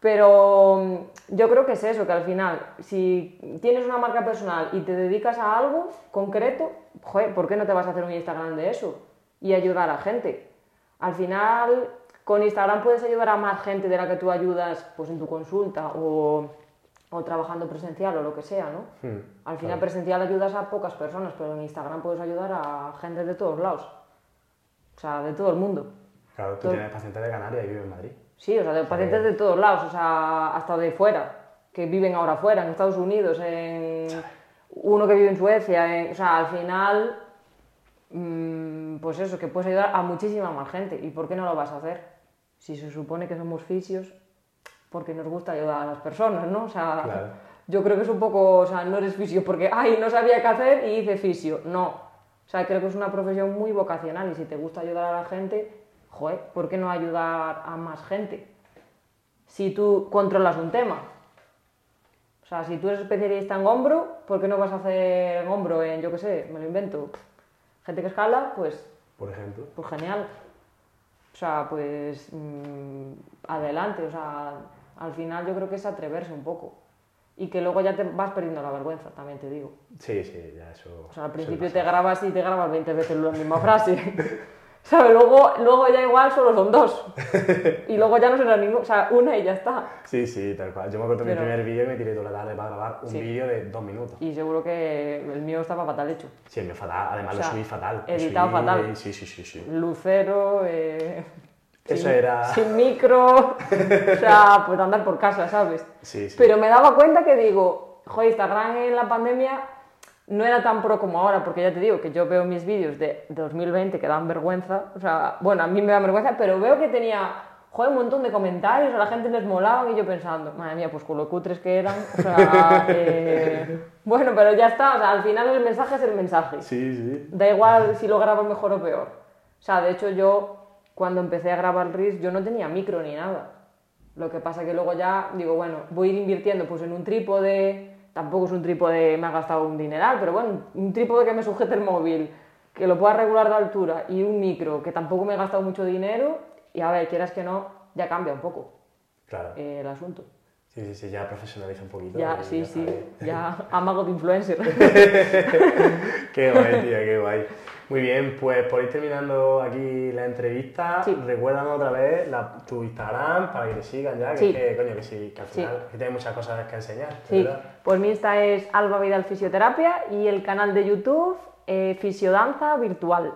Pero mm, yo creo que es eso, que al final, si tienes una marca personal y te dedicas a algo concreto, joder, ¿por qué no te vas a hacer un Instagram de eso? Y ayudar a gente. Al final, con Instagram puedes ayudar a más gente de la que tú ayudas pues, en tu consulta o, o trabajando presencial o lo que sea, ¿no? Hmm, Al final presencial ayudas a pocas personas, pero en Instagram puedes ayudar a gente de todos lados. O sea, de todo el mundo. Claro, tú Todo- tienes pacientes de Canarias y vives en Madrid. Sí, o sea, de pacientes de todos lados, o sea, hasta de fuera, que viven ahora fuera, en Estados Unidos, en uno que vive en Suecia, en- o sea, al final, mm, pues eso, que puedes ayudar a muchísima más gente. ¿Y por qué no lo vas a hacer? Si se supone que somos fisios, porque nos gusta ayudar a las personas, ¿no? O sea, Claro. yo creo que es un poco, o sea, no eres fisio porque, ay, no sabía qué hacer y hice fisio. No. O sea, creo que es una profesión muy vocacional y si te gusta ayudar a la gente, joder, ¿por qué no ayudar a más gente? Si tú controlas un tema. O sea, si tú eres especialista en hombro, ¿por qué no vas a hacer hombro en, yo qué sé, me lo invento? Gente que escala, pues Por ejemplo. pues genial. O sea, pues mm, adelante. O sea, al final yo creo que es atreverse un poco. Y que luego ya te vas perdiendo la vergüenza, también te digo. Sí, sí, ya eso. O sea, al principio te grabas y te grabas 20 veces la misma frase. ¿Sabes? Luego, luego ya igual solo son dos. Y luego ya no será ninguna. O sea, una y ya está. Sí, sí, tal cual. Yo me acuerdo de mi Pero- primer vídeo y me tiré toda la tarde para grabar un Sí. vídeo de dos minutos. Y seguro que el mío estaba fatal hecho. Sí, el mío fatal. Además O sea, lo subí fatal. Editado subí- fatal. Sí, sí, sí, sí. Lucero, eh, Eso era- Sin micro. o sea, pues andar por casa, ¿sabes? Sí, sí. Pero me daba cuenta que digo, joder, Instagram en la pandemia no era tan pro como ahora, porque ya te digo que yo veo mis vídeos de 2020 que dan vergüenza, o sea, bueno, a mí me da vergüenza, pero veo que tenía, joder, un montón de comentarios, a la gente les molaba y yo pensando, madre mía, pues con lo cutres que eran, o sea, eh, bueno, pero ya está, o sea, al final el mensaje es el mensaje. Sí, sí. Da igual si lo grabo mejor o peor. O sea, de hecho yo cuando empecé a grabar Reels yo no tenía micro ni nada. Lo que pasa que luego ya digo, bueno, voy a ir invirtiendo pues en un trípode, tampoco es un trípode, me ha gastado un dineral, pero bueno, un trípode que me sujete el móvil, que lo pueda regular de altura y un micro que tampoco me he gastado mucho dinero y a ver, quieras que no, ya cambia un poco Claro. eh, el asunto. Sí, sí, sí, ya profesionaliza un poquito. Ya, sí, ya sí, bien. ya amago de influencer. Qué guay, tía, qué guay. Muy bien, pues por ir terminando aquí la entrevista, Sí. recuérdame otra vez la- tu Instagram para que te sigan ya, que Sí. es que, coño, que sí, que al Sí. final que tienes muchas cosas que enseñar, ¿verdad? pues mi Insta es Alba Vidal Fisioterapia y el canal de YouTube eh, Fisiodanza Virtual.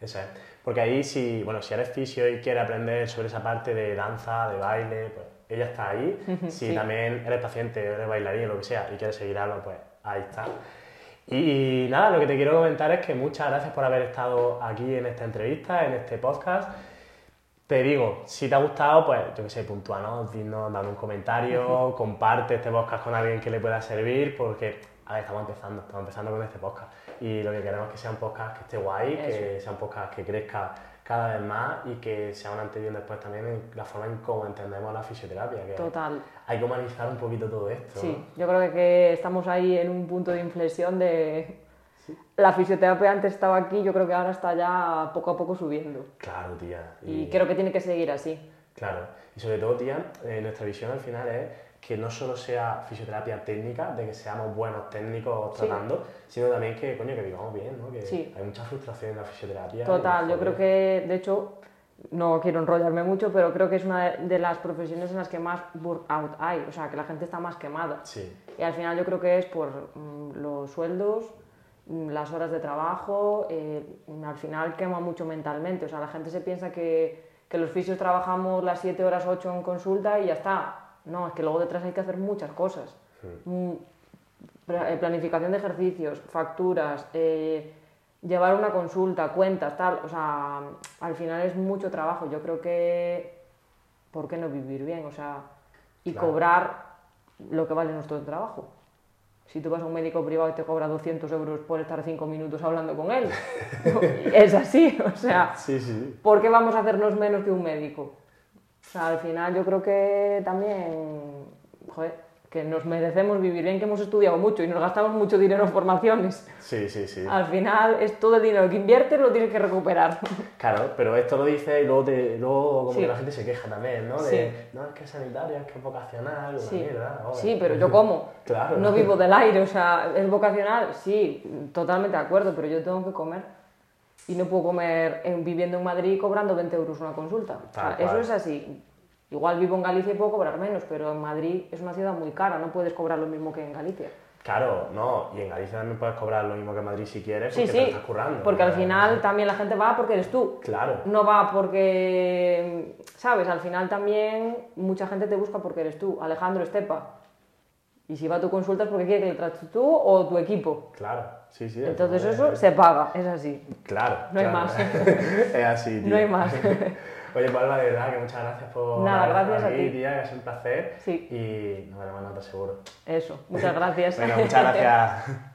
Eso es. Porque ahí, si, bueno, si eres fisio y quieres aprender sobre esa parte de danza, de baile, pues ella está ahí. Si también eres paciente, eres bailarín, lo que sea, y quieres seguir algo, pues ahí está. Y, nada, lo que te quiero comentar es que muchas gracias por haber estado aquí en esta entrevista, en este podcast. Te digo, si te ha gustado, pues yo que sé, puntúanos, dinos, dame un comentario, comparte este podcast con alguien que le pueda servir, porque a ver, estamos empezando, estamos empezando con este podcast. Y lo que queremos es que sea un podcast que esté guay, que sea un podcast que crezca cada vez más y que sea un antes y un después también en la forma en cómo entendemos la fisioterapia. Que Total. Hay que humanizar un poquito todo esto. Sí, ¿no? yo creo que, que estamos ahí en un punto de inflexión de... La fisioterapia antes estaba aquí, yo creo que ahora está ya poco a poco subiendo. Claro, tía. Y creo que tiene que seguir así. Claro, y sobre todo, tía, eh, nuestra visión al final es que no solo sea fisioterapia técnica, de que seamos buenos técnicos tratando, sino también que, coño, que vivamos bien, ¿no? Que Sí. hay mucha frustración en la fisioterapia. Total, yo creo que, de hecho, no quiero enrollarme mucho, pero creo que es una de- de las profesiones en las que más burnout hay, o sea, que la gente está más quemada. Sí, Y al final yo creo que es por mm, los sueldos, mm, las horas de trabajo, eh, mm, al final quema mucho mentalmente, o sea, la gente se piensa que, que los fisios trabajamos las 7 horas, 8 en consulta y ya está. No, es que luego detrás hay que hacer muchas cosas. Mm, eh, planificación de ejercicios, facturas, eh, llevar una consulta, cuentas, tal. O sea, al final es mucho trabajo. Yo creo que, ¿por qué no vivir bien? O sea, y Claro. cobrar lo que vale nuestro trabajo. Si tú vas a un médico privado y te cobra 200 euros por estar 5 minutos hablando con él, es así. O sea, sí, sí. ¿por qué vamos a hacernos menos que un médico? O sea, al final yo creo que también, joder, que nos merecemos vivir bien, que hemos estudiado mucho y nos gastamos mucho dinero en formaciones. Sí, sí, sí. Al final es todo el dinero que inviertes lo tienes que recuperar. Claro, pero esto lo dices y luego, te, luego como Sí. que la gente se queja también, ¿no? De, Sí. no, es que es sanitario, es que es vocacional, Sí, mierda. sí, pero yo como. Claro. No vivo del aire, o sea, es vocacional, sí, totalmente de acuerdo, pero yo tengo que comer. Y no puedo comer en- viviendo en Madrid cobrando 20 euros una consulta. O sea, eso es así. Igual vivo en Galicia y puedo cobrar menos, pero en Madrid es una ciudad muy cara, no puedes cobrar lo mismo que en Galicia. Claro, no, y en Galicia también puedes cobrar lo mismo que en Madrid si quieres, Sí, porque te sí, lo estás currando. porque al final también la gente va porque eres tú. Claro, No va porque, ¿sabes? Al final también mucha gente te busca porque eres tú, Alejandro Estepa. Y si va a tu consulta es porque quiere que le trates tú o tu equipo. claro, sí, sí. Entonces es- eso se paga, es así. Claro. no hay más. es así, tío. No hay más. Oye, Palma, de verdad que muchas gracias por Nada, gracias a aquí, ti. tía, que es un placer. Sí. Y nos veremos en seguro. Eso, muchas gracias. Bueno, muchas gracias.